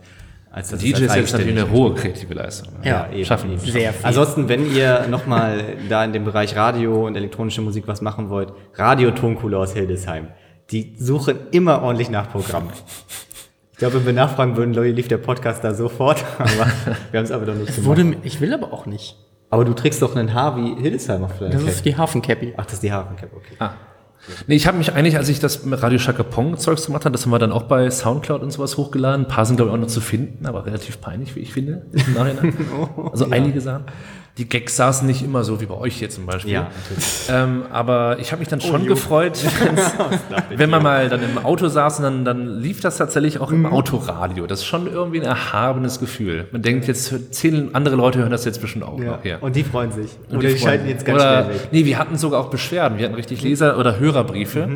Als dass es DJ als ist jetzt natürlich eine hohe kreative Leistung. ne? Ja, eben, schaffen eben. Sehr viel. Ansonsten, wenn ihr nochmal da in dem Bereich Radio und elektronische Musik was machen wollt, Radio Tonkuhle aus Hildesheim. Die suchen immer ordentlich nach Programmen. Ich glaube, wenn wir nachfragen würden, Leute, lief der Podcast da sofort, aber wir haben es aber doch nicht gemacht. Wurde, ich will aber auch nicht. Aber du trägst doch einen Haar wie Hildesheim auf deiner Das Cap. ist die Hafencappy. Ach, das ist die Hafencap, okay. Ah. Nee, ich habe mich eigentlich, als ich das mit Radio Shaka Pong Zeugs gemacht habe, das haben wir dann auch bei Soundcloud und sowas hochgeladen. Ein paar sind, glaube ich, auch noch zu finden, aber relativ peinlich, wie ich finde, im Nachhinein. Also einige Sachen. Die Gags saßen nicht immer so wie bei euch hier zum Beispiel. Ja, natürlich. Ähm, aber ich habe mich dann schon gefreut, wenn man mal dann im Auto saß und dann, dann lief das tatsächlich auch im Autoradio. Das ist schon irgendwie ein erhabenes Gefühl. Man denkt, jetzt zehn andere Leute hören das jetzt bestimmt auch Ja. noch. Ja. Und die freuen sich. Und Oder die, freuen- schalten jetzt ganz oder, schnell weg. Nee, wir hatten sogar auch Beschwerden. Wir hatten richtig Leser- oder Hörerbriefe,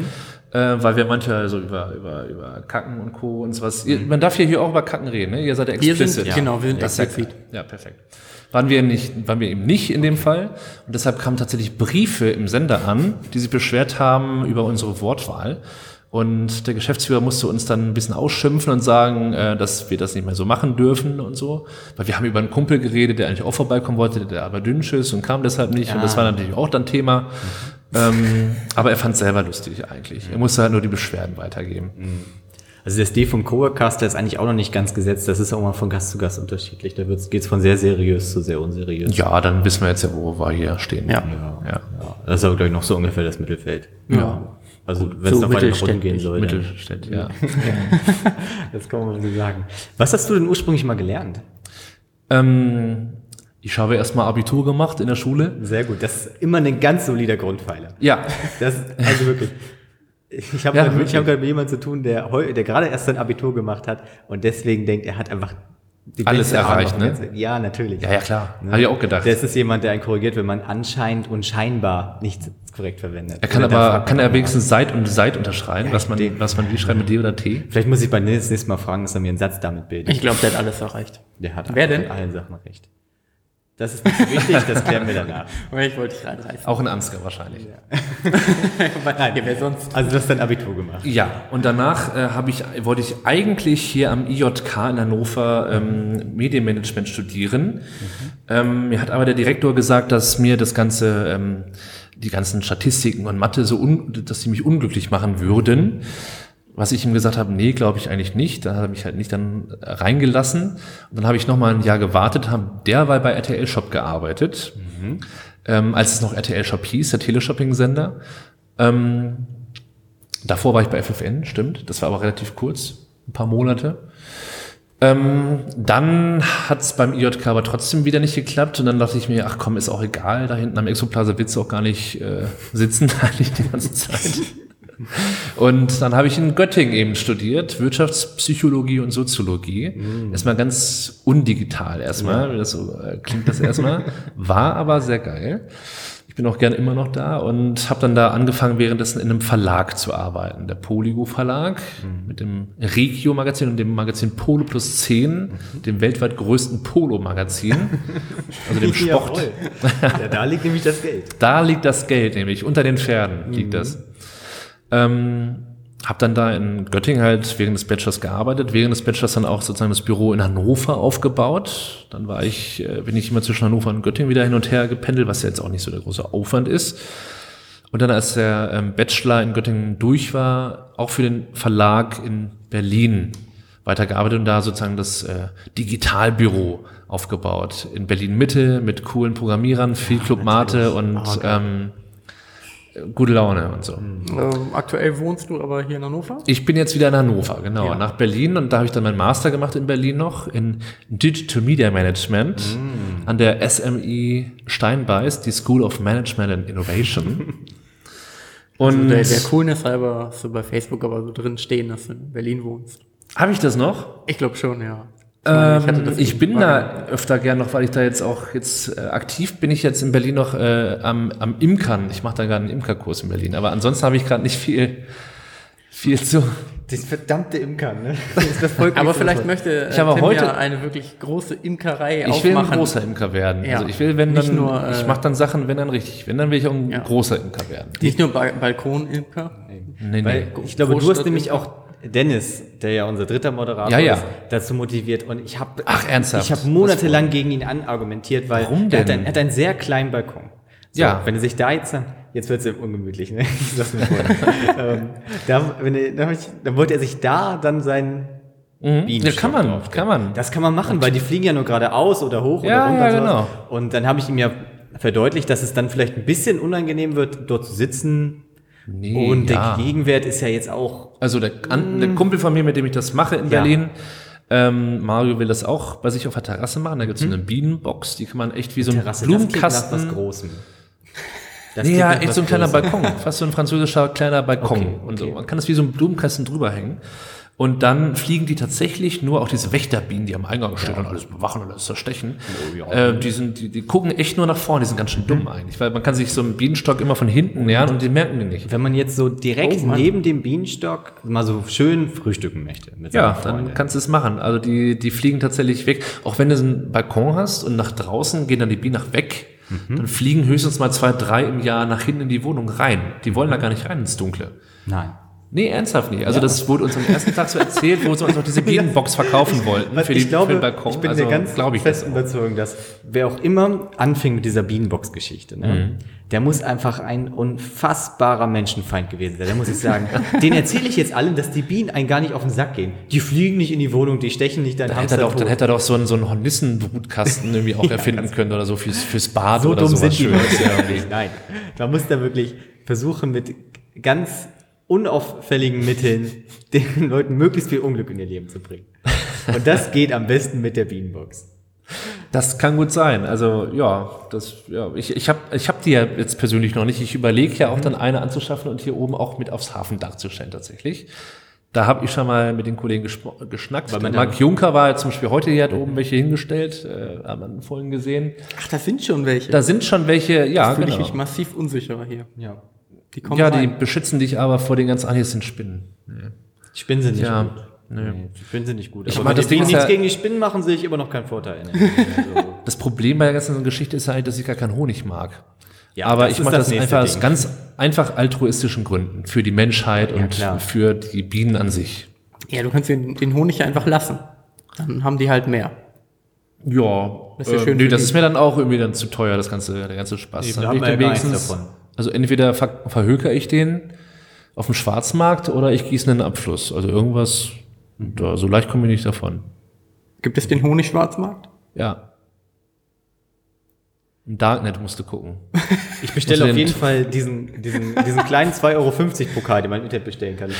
äh, weil wir manchmal so über, über, über Kacken und Co. und sowas. Ihr, man darf ja hier auch über Kacken reden, ne? Ihr seid ja Wir explicit. sind, genau, wir sind Das ist ja explizit. Ja, perfekt. Waren wir, nicht, waren wir eben nicht in dem Fall. Und deshalb kamen tatsächlich Briefe im Sender an, die sich beschwert haben über unsere Wortwahl. Und der Geschäftsführer musste uns dann ein bisschen ausschimpfen und sagen, äh, dass wir das nicht mehr so machen dürfen und so. Weil wir haben über einen Kumpel geredet, der eigentlich auch vorbeikommen wollte, der aber dünsch ist und kam deshalb nicht. Und das war natürlich auch dann Thema. Ähm, aber er fand es selber lustig eigentlich. Er musste halt nur die Beschwerden weitergeben. Also das D vom Coworcaster ist eigentlich auch noch nicht ganz gesetzt. Das ist auch mal von Gast zu Gast unterschiedlich. Da geht es von sehr seriös zu sehr unseriös. Ja, dann wissen wir jetzt ja, wo wir hier stehen. Ja. ja. Ja, das ist aber, glaube ich, noch so ungefähr das Mittelfeld. Ja. Also wenn es so mittelständig. gehen soll. Mittelstädt, ja. Das kann man so sagen. Was hast du denn ursprünglich mal gelernt? ähm, ich habe erstmal Abitur gemacht in der Schule. Sehr gut. Das ist immer ein ganz solider Grundpfeiler. Ja. Das, also wirklich. Ich habe Ja, gerade hab grad mit jemandem zu tun, der, der gerade erst sein Abitur gemacht hat und deswegen denkt, er hat einfach die Alles erreicht, ne? Ja, natürlich. Ja, ja, klar. Ne? Habe ich auch gedacht. Das ist jemand, der einen korrigiert, wenn man anscheinend und scheinbar nicht korrekt verwendet. Er kann aber, kann er wenigstens Seit und Seit unterschreiben, was man, D. was man wie schreibt mit D oder T? Vielleicht muss ich bei Nils nächstes Mal fragen, dass er mir einen Satz damit bildet. Ich glaube, der hat alles erreicht. Der hat Wer denn? allen Sachen recht. Das ist nicht so wichtig, das klären wir danach. Aber ich wollte dich reinreißen. Auch in Ansgar wahrscheinlich. Nein, wer sonst? Also du hast dein Abitur gemacht. Ja, und danach äh, ich, wollte ich eigentlich hier am IJK in Hannover ähm, Medienmanagement studieren. Ähm, mir hat aber der Direktor gesagt, dass mir das ganze, ähm, die ganzen Statistiken und Mathe so, un, dass sie mich unglücklich machen würden. Was ich ihm gesagt habe, nee, glaube ich eigentlich nicht. Da hat er mich halt nicht dann reingelassen. Und dann habe ich noch mal ein Jahr gewartet, habe derweil bei RTL Shop gearbeitet, ähm, als es noch RTL Shop hieß, der Teleshopping-Sender. Ähm, Davor war ich bei FFN, stimmt. Das war aber relativ kurz, ein paar Monate. Ähm, dann hat es beim IJK aber trotzdem wieder nicht geklappt und dann dachte ich mir, ach komm, ist auch egal, da hinten am Exoplaza willst du auch gar nicht äh, sitzen, eigentlich die ganze Zeit. Und dann habe ich in Göttingen eben studiert, Wirtschaftspsychologie und Soziologie. Erstmal ganz undigital erstmal, wie das so äh, klingt das erstmal. War aber sehr geil. Ich bin auch gern immer noch da und habe dann da angefangen, währenddessen in einem Verlag zu arbeiten. Der Polygo Verlag mit dem Regio Magazin und dem Magazin Polo Plus 10, dem weltweit größten Polo Magazin, also dem Sport. Ja, da liegt nämlich das Geld. Da liegt das Geld nämlich, unter den Pferden liegt das. Ähm, hab dann da in Göttingen halt während des Bachelors gearbeitet, während des Bachelors dann auch sozusagen das Büro in Hannover aufgebaut. Dann war ich, äh, bin ich immer zwischen Hannover und Göttingen wieder hin und her gependelt, was ja jetzt auch nicht so der große Aufwand ist. Und dann, als der ähm, Bachelor in Göttingen durch war, auch für den Verlag in Berlin weitergearbeitet und da sozusagen das äh, Digitalbüro aufgebaut. In Berlin Mitte mit coolen Programmierern, viel Club Mate und ähm, gute Laune und so. Ähm, aktuell wohnst du aber hier in Hannover? Ich bin jetzt wieder in Hannover, genau, Ja. nach Berlin und da habe ich dann meinen Master gemacht in Berlin noch in Digital Media Management an der SMI Steinbeiß, die School of Management and Innovation. Und Der, der Coolness halber hast du bei Facebook aber so drin stehen, dass du in Berlin wohnst. habe ich das noch? Ich glaube schon, ja. Ähm, das ich bin da öfter gern noch, weil ich da jetzt auch jetzt äh, aktiv bin ich jetzt in Berlin noch äh, am, am Imkern. Ich mache da gerade einen Imkerkurs in Berlin, aber ansonsten habe ich gerade nicht viel Viel zu. Das verdammte Imker, ne? Das ist das Volk Aber vielleicht möchte Ich habe Tim heute- ja eine wirklich große Imkerei Ich will ein großer Imker werden. Ja. Also ich will, wenn Nicht dann, nur, äh, ich mache dann Sachen, wenn dann richtig. Wenn dann will ich auch ein Ja. großer Imker werden. Nicht nur ba Balkonimker. Nee, Weil nee. ich glaube, du hast nämlich auch Dennis, der ja unser dritter Moderator Ja, ja. ist, dazu motiviert. Und ich habe Ach, ernsthaft? Ich habe monatelang gegen ihn anargumentiert, weil Warum er, hat denn? einen, er hat einen sehr kleinen Balkon. So, Ja. Wenn er sich da jetzt, jetzt wird es ungemütlich, ne? Ich sag's mir ähm, da, wenn er, da, ich, dann wollte er sich da dann seinen Ja, Bienenstock kann man, draufstellen. kann man. Das kann man machen, weil die fliegen ja nur geradeaus oder hoch Ja, oder runter. ja, und genau. Und dann habe ich ihm ja verdeutlicht, dass es dann vielleicht ein bisschen unangenehm wird, dort zu sitzen. Nee, und ja. der Gegenwert ist ja jetzt auch Also der, an, der Kumpel von mir, mit dem ich das mache in Ja. Berlin, ähm, Mario will das auch bei sich auf der Terrasse machen. Da gibt es so eine Bienenbox, die kann man echt wie so ein Terrasse. Das Blumenkasten. was Großem. Das Nee, ja, echt so ein kleiner. Balkon, fast so ein französischer kleiner Balkon. Okay, Und so. okay. Man kann das wie so ein Blumenkasten drüber hängen. Und dann fliegen die tatsächlich nur, auch diese Wächterbienen, die am Eingang stehen und alles bewachen und alles zerstechen. Oh, äh, die, sind, die, die gucken echt nur nach vorne, die sind ganz schön dumm eigentlich. Weil man kann sich so einen Bienenstock immer von hinten nähern und die merken die nicht. Wenn man jetzt so direkt Oh, neben dem Bienenstock mal so schön frühstücken möchte. Mit Ja, dann kannst du es machen. Also die, die fliegen tatsächlich weg. Auch wenn du einen Balkon hast und nach draußen gehen dann die Bienen nach weg, Mhm. dann fliegen höchstens mal zwei, drei im Jahr nach hinten in die Wohnung rein. Die wollen da gar nicht rein ins Dunkle. Nein. Nee, ernsthaft nicht. Also das wurde uns am ersten Tag so erzählt, wo sie uns noch diese Bienenbox verkaufen wollten Weil für, die, ich glaube, für den Balkon. ich bin also, der ganz glaube ich fest das überzeugt, dass wer auch immer anfing mit dieser Bienenbox-Geschichte, ne, Mhm. der muss einfach ein unfassbarer Menschenfeind gewesen sein. Der muss ich sagen, den erzähle ich jetzt allen, dass die Bienen einen gar nicht auf den Sack gehen. Die fliegen nicht in die Wohnung, die stechen nicht dein hätte, er doch, tot. dann hätte er doch so einen, so einen Hornissenbrutkasten irgendwie auch erfinden können oder so fürs, fürs Bad so oder dumm sowas sind die Schönes. Ja, ja. Nein, man muss da wirklich versuchen, mit ganz unauffälligen Mitteln den Leuten möglichst viel Unglück in ihr Leben zu bringen. Und das geht am besten mit der Bienenbox. Das kann gut sein. Also ja, das, ja ich, ich habe ich hab die ja jetzt persönlich noch nicht. Ich überlege ja auch Mhm. dann eine anzuschaffen und hier oben auch mit aufs Hafendach zu stellen tatsächlich. Da habe ich schon mal mit den Kollegen geschnackt. Weil Marc Juncker war zum Beispiel heute hier, hat oben welche hingestellt, äh, haben wir vorhin gesehen. Ach, das sind schon welche. Da sind schon welche, ja, fühle ich genau. mich massiv unsicherer hier. Ja. Die kommen Ja, die rein. beschützen dich aber vor den ganzen, ah, hier sind Spinnen. Die Spinnen sind nicht Ja, gut. nö. Nee, die Spinnen sind nicht gut. Ich Aber meine, wenn das die Ding nichts ja- gegen die Spinnen machen, sehe ich immer noch keinen Vorteil. also, Das Problem bei der ganzen Geschichte ist halt, dass ich gar keinen Honig mag. Ja, aber ich mache das das, einfach aus Ding. ganz einfach altruistischen Gründen. Für die Menschheit und klar. für die Bienen an sich. Ja, du kannst den, den Honig ja einfach lassen. Dann haben die halt mehr. Ja, Das ist ja äh, schön nee, für das die. ist mir dann auch irgendwie dann zu teuer, das ganze, der ganze Spaß. Nee, Dann haben wir ja wenigstens- davon. Also entweder ver verhöker ich den auf dem Schwarzmarkt oder ich gieße einen Abfluss. Also irgendwas, da, so leicht komme ich nicht davon. Gibt es den Honig-Schwarzmarkt? Ja. Im Darknet musst du gucken. Ich bestelle auf den- jeden Fall diesen, diesen, diesen kleinen 2,50 Euro Pokal, den man im Internet bestellen kann.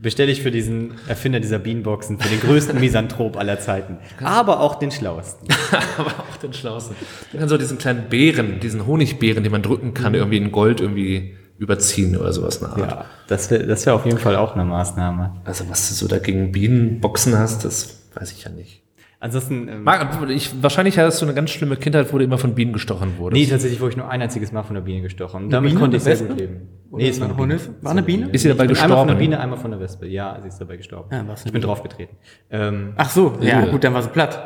Bestelle ich für diesen Erfinder dieser Bienenboxen, für den größten Misanthrop aller Zeiten. Aber auch den schlauesten. Aber auch den Schlausten. Du kannst auch diesen kleinen Bären, diesen Honigbeeren, den man drücken kann, irgendwie in Gold irgendwie überziehen oder sowas eine Art. Ja, das wäre das wär auf jeden Fall auch eine Maßnahme. Also was du so dagegen Bienenboxen hast, das weiß ich ja nicht. Ansonsten, ähm, Marc, ich, wahrscheinlich hattest du eine ganz schlimme Kindheit, wo du immer von Bienen gestochen wurdest. nee, tatsächlich wurde ich nur ein einziges Mal von der Biene gestochen. Und damit Biene? konnte ich Eine sehr gut leben. Oder es war eine eine Biene. War eine Biene? Ist sie dabei Ich bin Einmal von der gestorben? Biene, einmal von der Wespe. Ja, sie ist dabei gestorben. Ja, war's eine ich bin draufgetreten. Ähm, Ach so, ja, Ja. gut, dann war sie platt.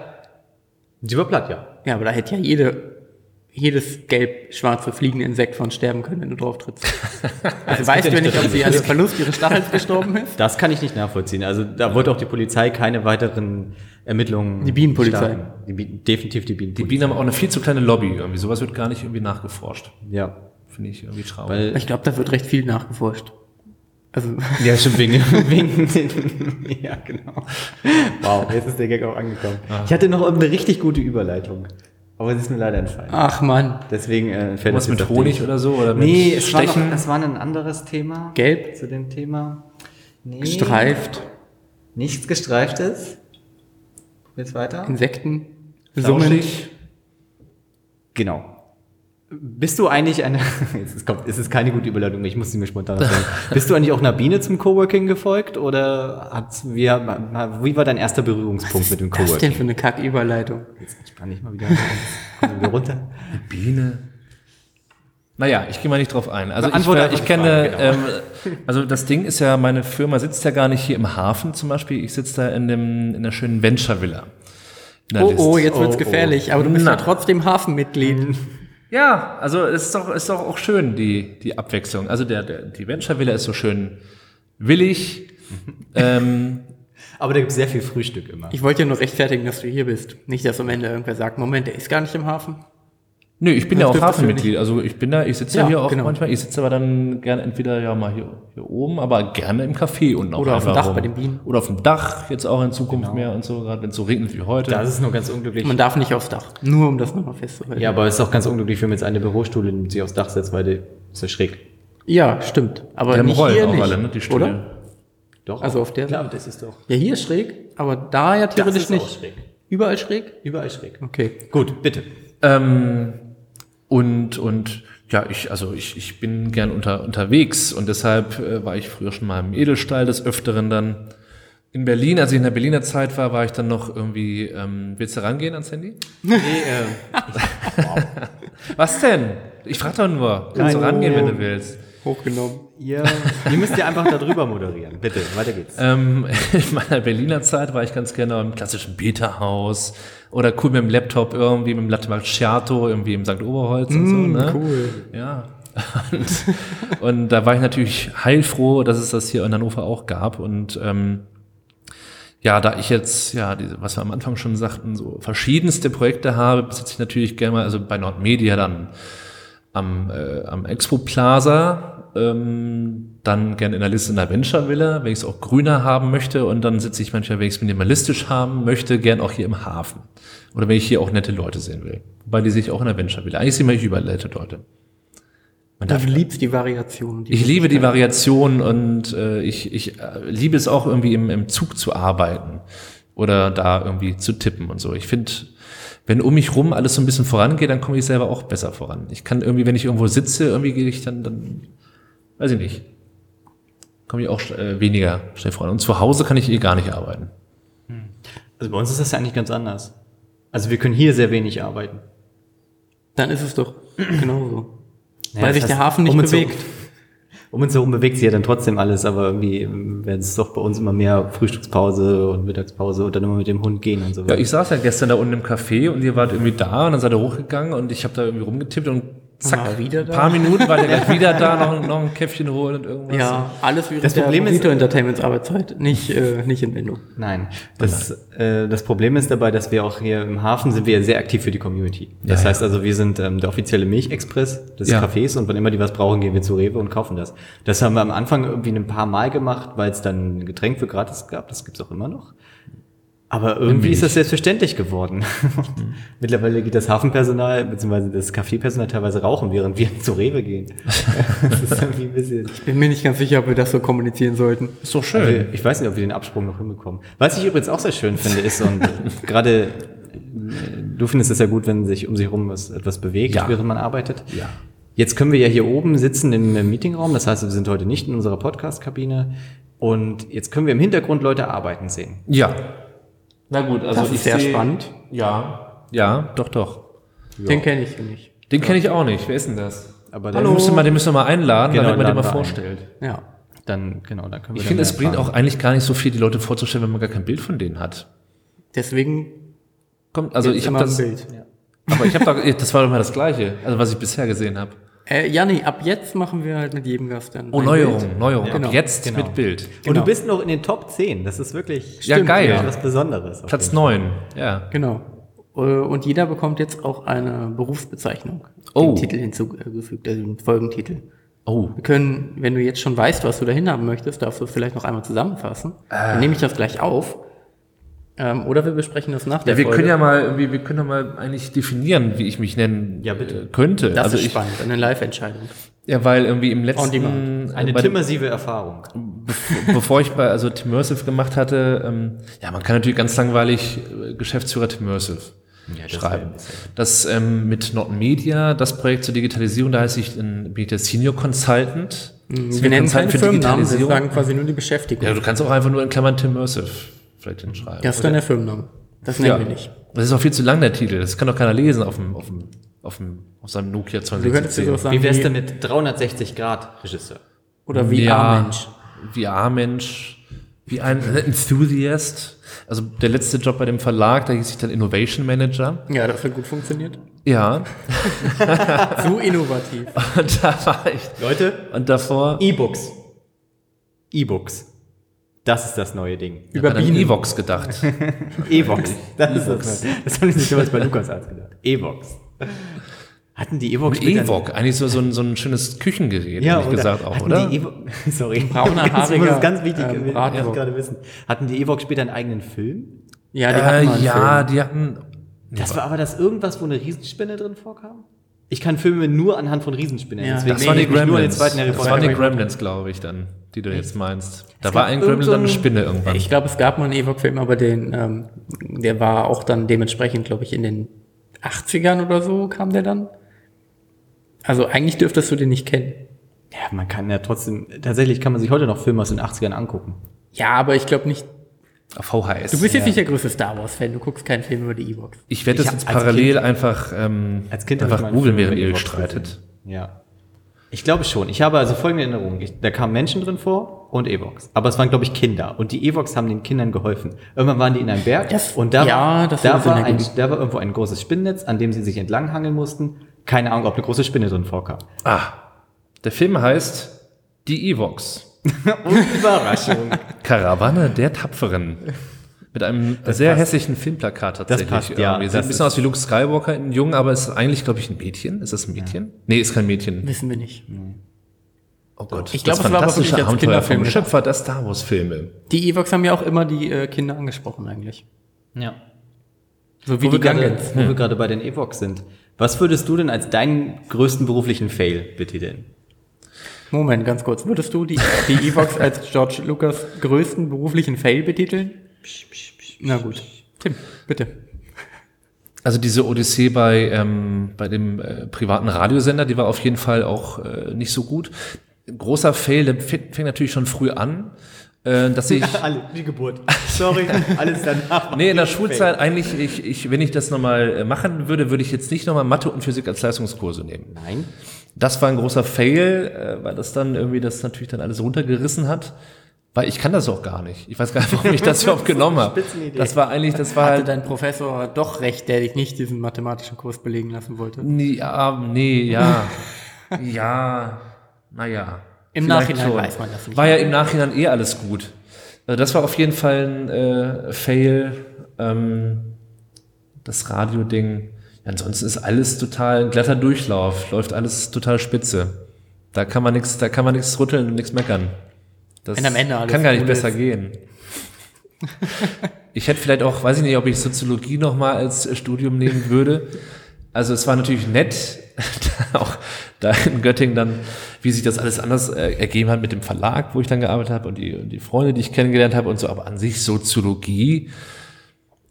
sie war platt, ja. Ja, aber da hätte ja jede, jedes gelb-schwarze fliegende Insekt von sterben können, wenn du drauf trittst. Also weißt du ja nicht, ob sie an dem Verlust ihres Stachels gestorben ist? Das kann ich nicht nachvollziehen. Also da wollte auch die Polizei keine weiteren Ermittlungen. Die Bienenpolizei. Die Bienen, definitiv die Die Bienenpolizei. Bienen haben auch eine viel zu kleine Lobby irgendwie. Sowas wird gar nicht irgendwie nachgeforscht. Ja. Finde ich irgendwie traurig. Weil, Ich glaube, da wird recht viel nachgeforscht. Also, ja, schon wegen, wegen den, ja, genau. Wow, jetzt ist der Gag auch angekommen. Ich hatte noch eine richtig gute Überleitung. Aber sie ist mir leider entfallen. ach Mann, Deswegen äh, fällt Was das mit Honig dich. oder so? Oder mit Nee, es war, noch, das war ein anderes Thema. gelb, Zu dem Thema. Nee, gestreift, Nichts gestreiftes. Jetzt weiter. Insekten, Summen. Genau. Bist du eigentlich eine, jetzt ist, kommt, es ist keine gute Überleitung, ich muss sie mir spontan sagen. Bist du eigentlich auch einer Biene zum Coworking gefolgt oder hat, wie, wie war dein erster Berührungspunkt mit dem Was ist denn Coworking? für eine Kacküberleitung? Jetzt entspann ich mal wieder, wieder runter. Biene? Naja, ich gehe mal nicht drauf ein. Also ich, einfach ich die kenne, Frage, genau. ähm, also das Ding ist ja, meine Firma sitzt ja gar nicht hier im Hafen zum Beispiel. Ich sitze da in dem in der schönen Venture Villa. Oh, List. oh, jetzt wird's Oh, oh. gefährlich. Aber du bist Na. ja trotzdem Hafenmitglied. Ja, also es ist doch ist doch auch schön die die Abwechslung. Also der, der die Venture Villa ist so schön willig. ähm, Aber da gibt es sehr viel Frühstück immer. Ich wollte ja nur rechtfertigen, dass du hier bist. Nicht, dass am Ende irgendwer sagt, Moment, der ist gar nicht im Hafen. Nö, ich bin Das ja auch Hafenmitglied. Also ich bin da, ich sitze ja, Ja, hier auch genau. manchmal. Ich sitze aber dann gerne entweder ja mal hier, hier oben, aber gerne im Café und auch Oder auf dem Dach rum. bei den Bienen. Oder auf dem Dach jetzt auch in Zukunft mehr und so, gerade wenn es so regnet wie heute. Das ist nur ganz unglücklich. Man darf nicht aufs Dach. Nur um das nochmal festzuhalten. Ja, aber es ist auch ganz unglücklich, wenn man jetzt eine Bürostuhle nimmt, sie aufs Dach setzt, weil die ist ja schräg. Ja, stimmt. Aber Die haben nicht Rollen hier auch nicht, alle, ne, die Stühle. oder? Doch. Also auf der Klar, Seite. das ist doch. Ja, hier ist schräg, aber da ja theoretisch ist nicht. auch schräg. Überall schräg? Überall schräg. Okay. Gut, bitte. Ähm, und, und ja, ich, also ich, ich bin gern unter, unterwegs und deshalb äh, war ich früher schon mal im Edelstall des Öfteren dann. In Berlin, als ich in der Berliner Zeit war, war ich dann noch irgendwie, ähm, willst du rangehen ans Handy? Nee, äh, Was denn? Ich frag doch nur. Kannst du Nein. rangehen, wenn du willst. Hochgenommen. Ihr, ihr müsst ja einfach darüber moderieren. Bitte, weiter geht's. Ähm, in meiner Berliner Zeit war ich ganz gerne im klassischen Beta-Haus oder cool mit dem Laptop irgendwie mit dem Latte Macchiato irgendwie im St. Oberholz und so. Ne? Cool. Ja. Und, und da war ich natürlich heilfroh, dass es das hier in Hannover auch gab. Und ähm, ja, da ich jetzt, ja, diese, was wir am Anfang schon sagten, so verschiedenste Projekte habe, besitze ich natürlich gerne mal, also bei Nordmedia dann am, äh, am Expo Plaza, ähm, dann gerne in der Liste in der Venture Villa, wenn ich es auch grüner haben möchte. Und dann sitze ich manchmal, wenn ich es minimalistisch haben möchte, gern auch hier im Hafen. Oder wenn ich hier auch nette Leute sehen will. Wobei die sehe ich auch in der Venture Villa. Eigentlich sehe ich überall nette Leute. Man Du liebst die Variation. Die ich liebe die Variation und äh, ich, ich äh, liebe es auch irgendwie im, im Zug zu arbeiten oder da irgendwie zu tippen und so. Ich finde, wenn um mich rum alles so ein bisschen vorangeht, dann komme ich selber auch besser voran. Ich kann irgendwie, wenn ich irgendwo sitze, irgendwie gehe ich dann, dann weiß ich nicht, komme ich auch äh, weniger schnell voran. Und zu Hause kann ich eh gar nicht arbeiten. Also bei uns ist das ja eigentlich ganz anders. Also wir können hier sehr wenig arbeiten. Dann ist es doch genauso. Naja, Weil sich der Hafen nicht um uns bewegt. herum- Um uns herum bewegt sich ja dann trotzdem alles, aber irgendwie werden es doch bei uns immer mehr Frühstückspause und Mittagspause und dann immer mit dem Hund gehen und so Ja, ich saß ja gestern da unten im Café und ihr wart irgendwie da und dann seid ihr hochgegangen und ich habe da irgendwie rumgetippt und zack, War wieder ein da? paar Minuten war der gleich wieder da, noch, noch ein Käffchen holen und irgendwas. Ja, alles während Das Problem ist- Entertainments Arbeitszeit, nicht, äh, nicht in Wendung. Nein, das, äh, das Problem ist dabei, dass wir auch hier im Hafen sind wir sehr aktiv für die Community. Das Ja, heißt also, wir sind ähm, der offizielle Milchexpress des Ja. Cafés und wenn immer die was brauchen, gehen wir zu Rewe und kaufen das. Das haben wir am Anfang irgendwie ein paar Mal gemacht, weil es dann ein Getränk für gratis gab. Das gibt's auch immer noch. Aber irgendwie ist das selbstverständlich geworden. Mittlerweile geht das Hafenpersonal bzw. das Kaffeepersonal teilweise rauchen, während wir zu Rewe gehen. das ist irgendwie ein bisschen. Bin mir nicht ganz sicher, ob wir das so kommunizieren sollten. Ist doch schön. Also, ich weiß nicht, ob wir den Absprung noch hinbekommen. Was ich übrigens auch sehr schön finde, ist, und gerade äh, du findest es ja gut, wenn sich um sich herum was, etwas bewegt, Ja. während man arbeitet. Ja. Jetzt können wir ja hier oben sitzen im, im Meetingraum, das heißt, wir sind heute nicht in unserer Podcast-Kabine. Und jetzt können wir im Hintergrund Leute arbeiten sehen. Ja. Na gut, also Das ist ich sehr seh- spannend. Ja. Ja, doch, doch. Den kenne ich nicht. Den kenne ich auch nicht. Wer ist denn das? Aber Hallo. dann, Den müssen wir, den müssen wir mal einladen, Genau, damit man den mal wir ein. vorstellt. Ja. dann, genau, dann können wir Ich finde, es bringt auch eigentlich gar nicht so viel, die Leute vorzustellen, wenn man gar kein Bild von denen hat. Deswegen Kommt, also ich habe das, ein Bild. aber ich habe da, das war doch mal das Gleiche, also was ich bisher gesehen habe. Äh, ja, nee, ab jetzt machen wir halt mit jedem Gast dann. Oh, ein Neuerung, Bild. Neuerung. Genau. Ab jetzt Genau. mit Bild. Und Genau. du bist noch in den Top 10. Das ist wirklich Ja, geil. wirklich was Besonderes. Platz jeden Fall. 9. Ja. Genau. Äh, Und jeder bekommt jetzt auch eine Berufsbezeichnung. Oh. Den Titel hinzugefügt, also den Folgentitel. Oh. Wir können, wenn du jetzt schon weißt, was du dahin haben möchtest, darfst du es vielleicht noch einmal zusammenfassen. Ah. Dann nehme ich das gleich auf. Ähm, oder wir besprechen das nach der Ja, wir Folge. können ja mal irgendwie, wir können ja mal eigentlich definieren, wie ich mich nennen Ja, bitte. äh, könnte. das also ist ich, spannend, eine Live-Entscheidung. ja, weil irgendwie im letzten. Eine bei, immersive Erfahrung. bevor ich bei also Timmersive gemacht hatte, ähm, ja, man kann natürlich ganz langweilig äh, Geschäftsführer Timmersive Ja, schreiben. Das ähm, mit Norton Media, das Projekt zur Digitalisierung, da heiße ich, ähm, bin ich der Senior Consultant. Wir Senior nennen Consultant keine Firmennamen, wir sagen quasi nur die Beschäftigung. Ja, du kannst auch einfach nur in Klammern Timmersive vielleicht hinschreiben. das ist dann der Firmenname. Das nennen ja. wir nicht. Das ist auch viel zu lang, der Titel. Das kann doch keiner lesen auf dem, auf dem auf, dem, auf seinem Nokia Du könntest dir 2010. sowas sagen Wie wär's denn mit 360 Grad Regisseur? oder wie Ja. VR-Mensch, wie ein Enthusiast. Also der letzte Job bei dem Verlag, da hieß ich dann Innovation Manager. Ja, das hat gut funktioniert. Ja, So innovativ. und da war ich. Leute, Und davor E-Books. E-Books. Das ist das neue Ding. über dann Evox gedacht. E-Vox. Das ist das. Das haben die sich damals bei Lukas Arzt gedacht. E-Vox. Hatten die E-Vox später- Evox, eigentlich so, so, ein, so ein schönes Küchengerät, Ja, ehrlich oder gesagt auch, hatten oder? Die Evo Sorry. brauner, das haariger, ist ganz wichtig, ähm, wir gerade wissen. Hatten die Evox später einen eigenen Film? Ja, die hatten Äh, einen ja, Film. die hatten. Das war aber das irgendwas, wo eine Riesenspinne drin vorkam? Ich kann Filme nur anhand von Riesenspinnen. Ja, deswegen Das waren die ich nur den Gremlins. zweiten Harry Das waren die. Gremlins, glaube ich, dann, die du jetzt meinst. Da gab war ein Gremlin so dann eine ein- Spinne irgendwann. Ich glaube, es gab mal einen Evox-Film, aber den, ähm, der war auch dann dementsprechend, glaube ich, in den 80ern oder so kam der dann. Also eigentlich dürftest du den nicht kennen. Ja, man kann ja trotzdem, tatsächlich kann man sich heute noch Filme aus den 80ern angucken. Ja, aber ich glaube nicht. Auf VHS. Du bist jetzt nicht der größte Star Wars-Fan, du guckst keinen Film über die Evox. ich werde das jetzt parallel einfach, ähm, Als Kind einfach googeln, während ihr streitet. Ja. Ich glaube schon. Ich habe also folgende Erinnerung. Ich, da kamen Menschen drin vor und Evox. Aber es waren, glaube ich, Kinder. Und die Evox haben den Kindern geholfen. Irgendwann waren die in einem Berg Das- und da, ja, war, das da, war ein, da war irgendwo ein großes Spinnennetz, an dem sie sich entlanghangeln mussten. Keine Ahnung, ob eine große Spinne drin vorkam. Ah, der Film heißt Die Evox. Und Überraschung. Karawane der Tapferen. Mit einem sehr passt. hässlichen Filmplakat tatsächlich. passt, ja. Sieht Das ein bisschen aus wie Luke Skywalker in Jung, aber ist eigentlich, glaube ich, ein Mädchen. Ist das ein Mädchen? Nee, ist kein Mädchen. Wissen wir nicht. Oh Gott. Ich glaub, das es war aber wirklich als Kinderfilm. Schöpfer der Star Wars Filme. Die Evox haben ja auch immer die äh, Kinder angesprochen eigentlich. ja. So wie Wo die Gungans. wo wir gerade bei den Evox sind. Was würdest du denn als deinen größten beruflichen Fail betiteln? Moment, ganz kurz. Würdest du die, die Evox als George Lucas größten beruflichen Fail betiteln? Na gut. Tim, bitte. Also diese Odyssee bei, ähm, bei dem äh, privaten Radiosender, die war auf jeden Fall auch äh, nicht so gut. Großer Fail, der fing, fing natürlich schon früh an, äh, dass ich... Alle, die Geburt. Sorry, alles danach. Nee, in der Schulzeit eigentlich, ich, ich, wenn ich das nochmal äh, machen würde, würde ich jetzt nicht nochmal Mathe und Physik als Leistungskurse nehmen. Nein. Das war ein großer Fail, äh, weil das dann irgendwie das natürlich dann alles runtergerissen hat. Weil ich kann das auch gar nicht. Ich weiß gar nicht, warum ich das überhaupt genommen habe. Spitzenidee. Das war eigentlich, das war Hatte halt, dein Professor doch recht, der dich nicht diesen mathematischen Kurs belegen lassen wollte? nee, ja, nee, ja, ja, naja. Im Vielleicht Nachhinein weiß man das nicht. War ja im Nachhinein eh alles gut. Also das war auf jeden Fall ein äh, Fail. Ähm, das Radio-Ding. Ja, ansonsten ist alles total ein glatter Durchlauf, läuft alles total spitze. Da kann man nichts, da kann man nichts rütteln und nichts meckern. Das Wenn am Ende alles kann gar nicht besser ist. gehen. Ich hätte vielleicht auch, weiß ich nicht, ob ich Soziologie nochmal als Studium nehmen würde. Also es war natürlich nett, auch da in Göttingen dann, wie sich das alles anders äh, ergeben hat mit dem Verlag, wo ich dann gearbeitet habe und die, und die Freunde, die ich kennengelernt habe und so. Aber an sich Soziologie,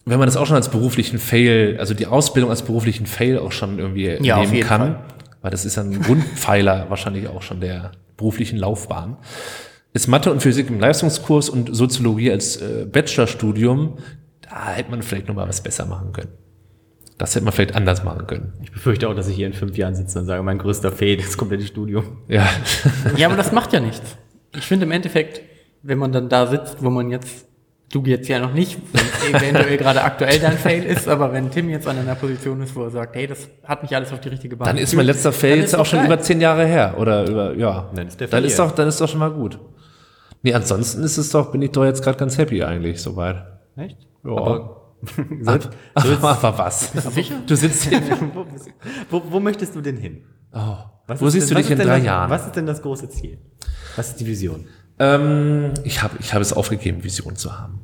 wenn man das auch schon als beruflichen Fail, also die Ausbildung als beruflichen Fail auch schon irgendwie Ja, nehmen kann, Fall. weil das ist ein Grundpfeiler wahrscheinlich auch schon der beruflichen Laufbahn, ist Mathe und Physik im Leistungskurs und Soziologie als äh, Bachelorstudium, da hätte man vielleicht noch mal was besser machen können. Das hätte man vielleicht anders machen können. Ich befürchte auch, dass ich hier in fünf Jahren sitze und sage, mein größter Fail ist das komplette Studium. Ja, Ja, aber das macht ja nichts. Ich finde im Endeffekt, wenn man dann da sitzt, wo man jetzt, du jetzt ja noch nicht, eventuell gerade aktuell dein Fail ist, aber wenn Tim jetzt an einer Position ist, wo er sagt, hey, das hat mich alles auf die richtige Bahn dann ist mein letzter Fail jetzt auch schon geil. über zehn Jahre her oder über ja. Dann ist der dann ist doch dann ist doch schon mal gut. Nee, ansonsten ist es doch bin ich doch jetzt gerade ganz happy eigentlich soweit. Echt? Ja. Aber, Aber, aber was? Sicher? Du sitzt hier. wo, wo, wo möchtest du denn hin? Oh. Wo siehst denn- du dich in drei das, Jahren? Was ist denn das große Ziel? Was ist die Vision? Ähm, ich habe ich habe es aufgegeben, Vision zu haben.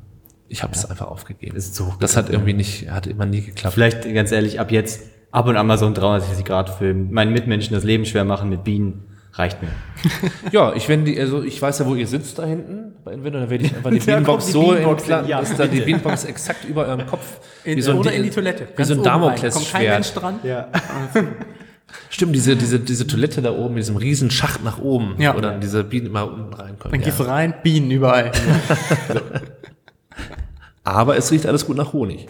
Ich habe es einfach aufgegeben. Ist so das hat irgendwie nicht, hat immer nie geklappt. Vielleicht ganz ehrlich, ab jetzt ab und an mal so ein 360-Grad-Film. Meinen Mitmenschen das Leben schwer machen mit Bienen reicht mir. Ja, ich wenn die, also ich weiß ja, wo ihr sitzt da hinten bei Inventor, dann werde ich einfach die Da Beanbox die so Beanbox ja, dass da die. Beanbox exakt über eurem Kopf In, ein oder in die Toilette. wie so ein rein. Kommt kein Mensch Damoklesschwert. dran. Ja. Stimmt, diese, diese, diese Toilette da oben, mit diesem riesen Schacht nach oben, Ja. wo dann diese Bienen immer unten reinkommen. Dann Ja. gehst du rein, Bienen überall. Aber es riecht alles gut nach Honig.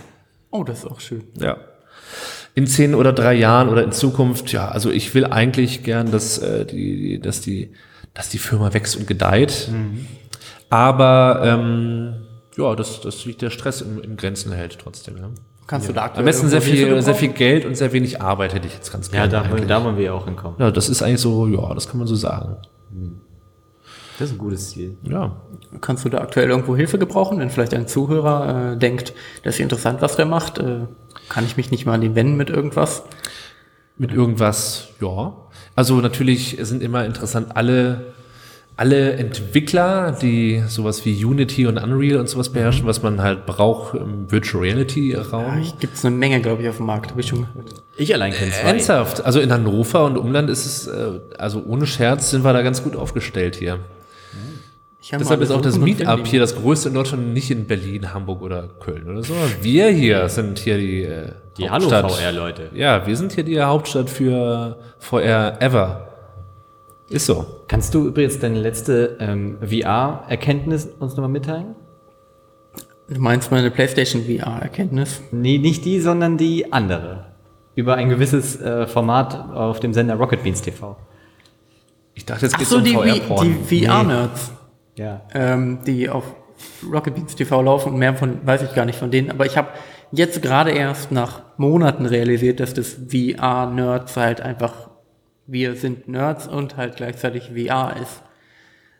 Oh, das ist auch schön. Ja. In zehn oder drei Jahren oder in Zukunft, ja, also ich will eigentlich gern, dass, äh, die, dass, die, dass die Firma wächst und gedeiht. Aber ähm, ja, dass, dass sich der Stress in, in Grenzen hält trotzdem. Ja. Kannst du da aktuell Am besten sehr viel, sehr viel Geld und sehr wenig Arbeit hätte ich jetzt ganz Ja, gerne. da, wollen- eigentlich. da wollen wir ja auch hinkommen. ja, das ist eigentlich so, ja, das kann man so sagen. Das ist ein gutes Ziel. Ja. Kannst du da aktuell irgendwo Hilfe gebrauchen, wenn vielleicht ein Zuhörer äh, denkt, das ist interessant, was der macht? Äh, kann ich mich nicht mal an den wenden mit irgendwas? Mit irgendwas, ja. Also natürlich sind immer interessant alle, alle Entwickler, die sowas wie Unity und Unreal und sowas beherrschen, was man halt braucht im Virtual Reality Raum. Gibt es eine Menge, glaube ich, auf dem Markt, habe ich schon gehört. Ich allein kenne zwei. Ernsthaft. Also in Hannover und Umland ist es, äh, also ohne Scherz sind wir da ganz gut aufgestellt hier. Deshalb ist auch das Meetup hier das größte in Deutschland nicht in Berlin, Hamburg oder Köln oder so. Wir hier sind hier die, äh, Die Hallo Hauptstadt. VR-Leute. Ja, wir sind hier die Hauptstadt für VR ever. Ist so. Kannst du übrigens deine letzte ähm, VR-Erkenntnis uns nochmal mitteilen? Du meinst meine PlayStation VR-Erkenntnis? Nee, nicht die, sondern die andere. Über ein gewisses äh, Format auf dem Sender Rocket Beans TV. Ich dachte, jetzt Ach geht's so, um die, VR-Porn. die VR-Nerds, Ja. ähm, die auf Rocket Beans TV laufen. Mehr von weiß ich gar nicht von denen. Aber ich habe jetzt gerade erst nach Monaten realisiert, dass das VR-Nerds halt einfach wir sind Nerds und halt gleichzeitig VR ist.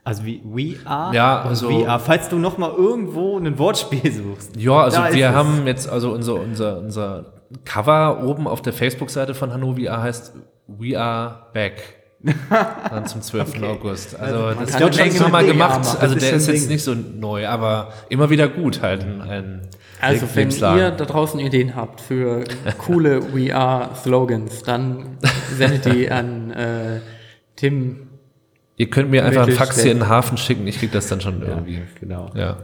Also wie VR Ja, und also- VR. Falls du nochmal irgendwo ein Wortspiel suchst. Ja, also wir es. haben jetzt, also unser, unser, unser Cover oben auf der Facebook-Seite von Hanno VR heißt We Are Back. Dann zum 12. August. Also, das kann wird schon immer mal gemacht. machen. Also Das ist der ist ein jetzt nicht so neu, aber immer wieder gut halt. Ein, ein Also wenn ihr da draußen Ideen habt für coole VR-Slogans, dann sendet die an äh, Tim. Ihr könnt mir einfach Wirklich Fax hier in den Hafen schicken, ich krieg das dann schon irgendwie. Genau. Ja.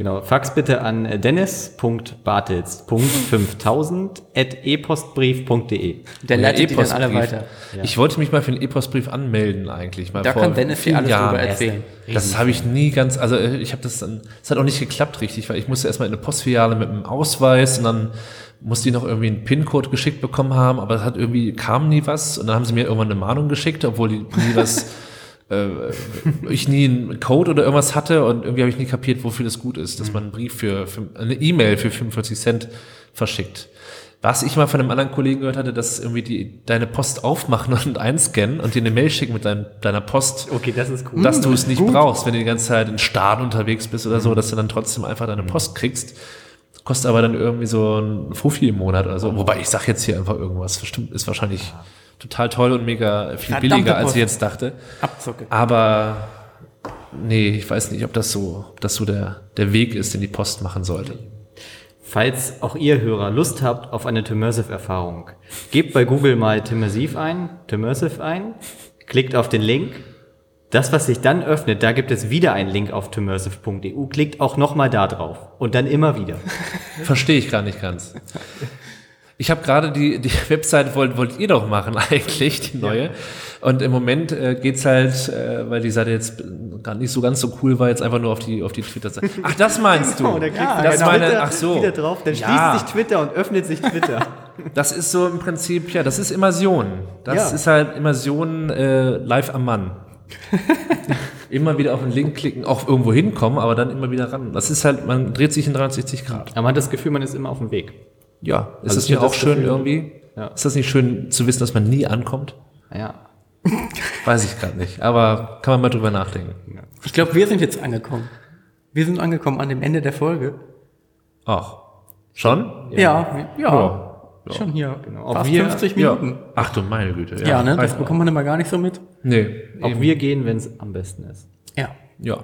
Genau. Fax bitte an äh, dennis.bartels.5000 at epostbrief.de. Der Ja, leitet die dann alle weiter. Ich wollte mich mal für einen E-Postbrief anmelden eigentlich. Mal Da vor kann Dennis dir alles Jahren. drüber erzählen. Das habe ich nie ganz, also äh, ich habe das dann, es hat auch nicht geklappt richtig, weil ich musste erstmal in eine Postfiliale mit einem Ausweis und dann musste ich noch irgendwie einen PIN-Code geschickt bekommen haben, aber es hat irgendwie, kam nie was und dann haben sie mir irgendwann eine Mahnung geschickt, obwohl die nie was, ich nie einen Code oder irgendwas hatte und irgendwie habe ich nie kapiert, wofür das gut ist, dass man einen Brief für, für eine E-Mail für 45 Cent verschickt. Was ich mal von einem anderen Kollegen gehört hatte, dass irgendwie die deine Post aufmachen und einscannen und dir eine Mail schicken mit dein, deiner Post Okay, das ist cool. dass du es nicht brauchst, wenn du die ganze Zeit in Staaten unterwegs bist oder so, dass du dann trotzdem einfach deine Post kriegst. Kostet aber dann irgendwie so ein Fuffi im Monat oder so. Wobei ich sag jetzt hier einfach irgendwas. Bestimmt ist wahrscheinlich total toll und mega viel Verdammte billiger, als ich jetzt dachte. Abzocke. Aber nee, ich weiß nicht, ob das so, ob das so der, der Weg ist, den die Post machen sollte. Falls auch ihr Hörer Lust habt auf eine Timmersive-Erfahrung, gebt bei Google mal Timmersive ein, Timmersive ein, klickt auf den Link. Das, was sich dann öffnet, da gibt es wieder einen Link auf timmersive.eu. Klickt auch nochmal da drauf. Und dann immer wieder. Verstehe ich gar nicht ganz. Ich habe gerade die, die Webseite wollt, wollt ihr doch machen eigentlich, die neue. Und im Moment äh, geht's halt, äh, weil die Seite jetzt gar nicht so ganz so cool war, jetzt einfach nur auf die auf die Twitter-Seite. Ach, das meinst du? Und dann klickst du das auf meine, Twitter ach so. wieder drauf, dann Ja. schließt sich Twitter und öffnet sich Twitter. Das ist so im Prinzip, ja, das ist Immersion. Das Ja. ist halt Immersion äh, live am Mann. immer wieder auf den Link klicken, auch irgendwo hinkommen, aber dann immer wieder ran. Das ist halt, man dreht sich in 360 Grad. Aber man hat das Gefühl, man ist immer auf dem Weg. Ja, ist Also das ich nicht auch das schön Gefühl- irgendwie? Ja. Ist das nicht schön zu wissen, dass man nie ankommt? Ja. Weiß ich gerade nicht, aber kann man mal drüber nachdenken. Ich glaube, wir sind jetzt angekommen. Wir sind angekommen an dem Ende der Folge. Ach, schon? Ja, ja. Ja. Schon hier. Auch Fast wir- 50 Minuten. Ach du meine Güte. Ja, ne? Das bekommt man immer gar nicht so mit. Nee, Auch eben. wir gehen, wenn es am besten ist. Ja. Ja.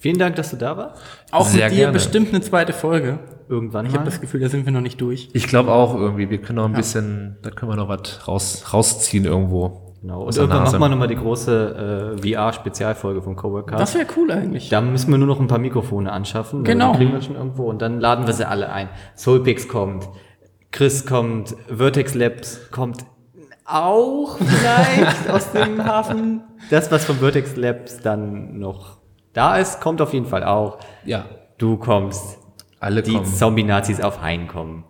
Vielen Dank, dass du da warst. Auch Sehr mit dir gerne. bestimmt eine zweite Folge. Irgendwann Ich habe das Gefühl, da sind wir noch nicht durch. Ich glaube auch irgendwie, wir können noch ein bisschen, da können wir noch was raus, rausziehen irgendwo. Genau. Und irgendwann Nase. machen wir nochmal die große äh, VR-Spezialfolge von Coworker. Das wäre cool eigentlich. Da müssen wir nur noch ein paar Mikrofone anschaffen. Genau. Die kriegen wir schon irgendwo und dann laden wir sie alle ein. Soulpix kommt, Chris kommt, Vertex Labs kommt auch vielleicht aus dem Hafen. Das, was von Vertex Labs dann noch da ist, kommt auf jeden Fall auch. Ja, Du kommst. alle Die kommen. Zombie-Nazis auf Hain kommen.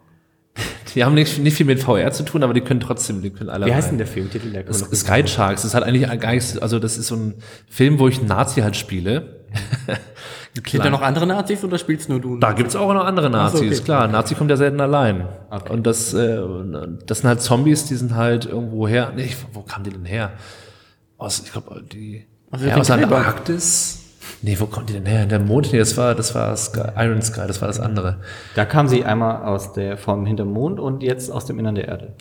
Die haben nicht, nicht viel mit VR zu tun, aber die können trotzdem, die können alle. Wie heißt denn der Filmtitel? Der Das ist Sky Sharks. Das ist halt eigentlich gar nicht, also das ist so ein Film, wo ich einen Nazi halt spiele. Sind da noch andere Nazis oder spielst nur du? Da gibt's auch noch andere Nazis, so, okay. klar. Nazi kommt ja selten allein. Okay. Und das, äh, das sind halt Zombies, die sind halt irgendwo her. Nee, wo kamen die denn her? Aus, ich glaube, die Also ja, aus der Gräber. Nee, wo kommt die denn her? Der Mond? Nee, das war, das war Sky, Iron Sky, das war das andere. Da kam sie einmal aus der, vom hinterm Mond und jetzt aus dem Innern der Erde.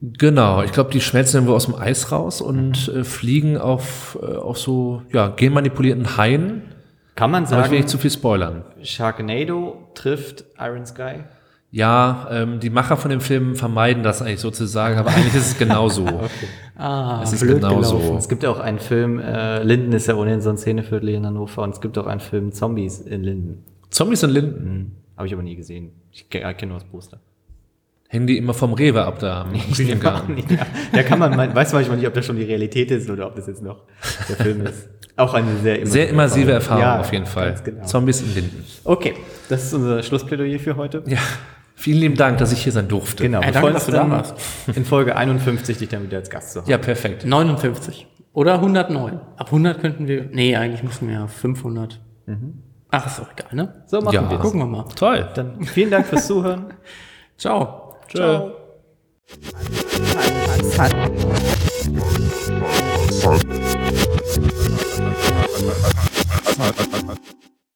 Genau, ich glaube, die schmelzen irgendwo aus dem Eis raus und äh, fliegen auf, äh, auf so ja, genmanipulierten Haien. Kann man Aber ich will sagen, nicht zu viel spoilern. Sharknado trifft Iron Sky? Ja, ähm, die Macher von dem Film vermeiden das eigentlich sozusagen, aber eigentlich ist es genauso. Ah, Es ist blöd genau gelaufen. so. Es gibt ja auch einen Film, äh, Linden ist ja ohnehin so ein Szeneviertel in Hannover und es gibt auch einen Film Zombies in Linden. Zombies und Linden. Habe ich aber nie gesehen. Ich äh, kenne nur das Poster. Hängen die immer vom Rewe ab da am Küchengarten. Ja, da kann man, mein, weiß manchmal nicht, ob das schon die Realität ist oder ob das jetzt noch der Film ist. Auch eine sehr immersive, Sehr immersive Erfahrung Ja, auf jeden Fall. Genau. Zombies in Linden. Okay, das ist unser Schlussplädoyer für heute. Ja, vielen lieben Dank, dass ich hier sein durfte. Genau, wir danke, freuen dass du da warst. in Folge 51 dich dann wieder als Gast zu haben. Ja, perfekt. 59. Oder 109. Ab 100 könnten wir. Nee, eigentlich müssen wir ja 500. Ach, ist doch egal, ne? So machen Ja. wir. Gucken wir mal. Toll. Dann vielen Dank fürs Zuhören. Ciao. Tschö. Hat-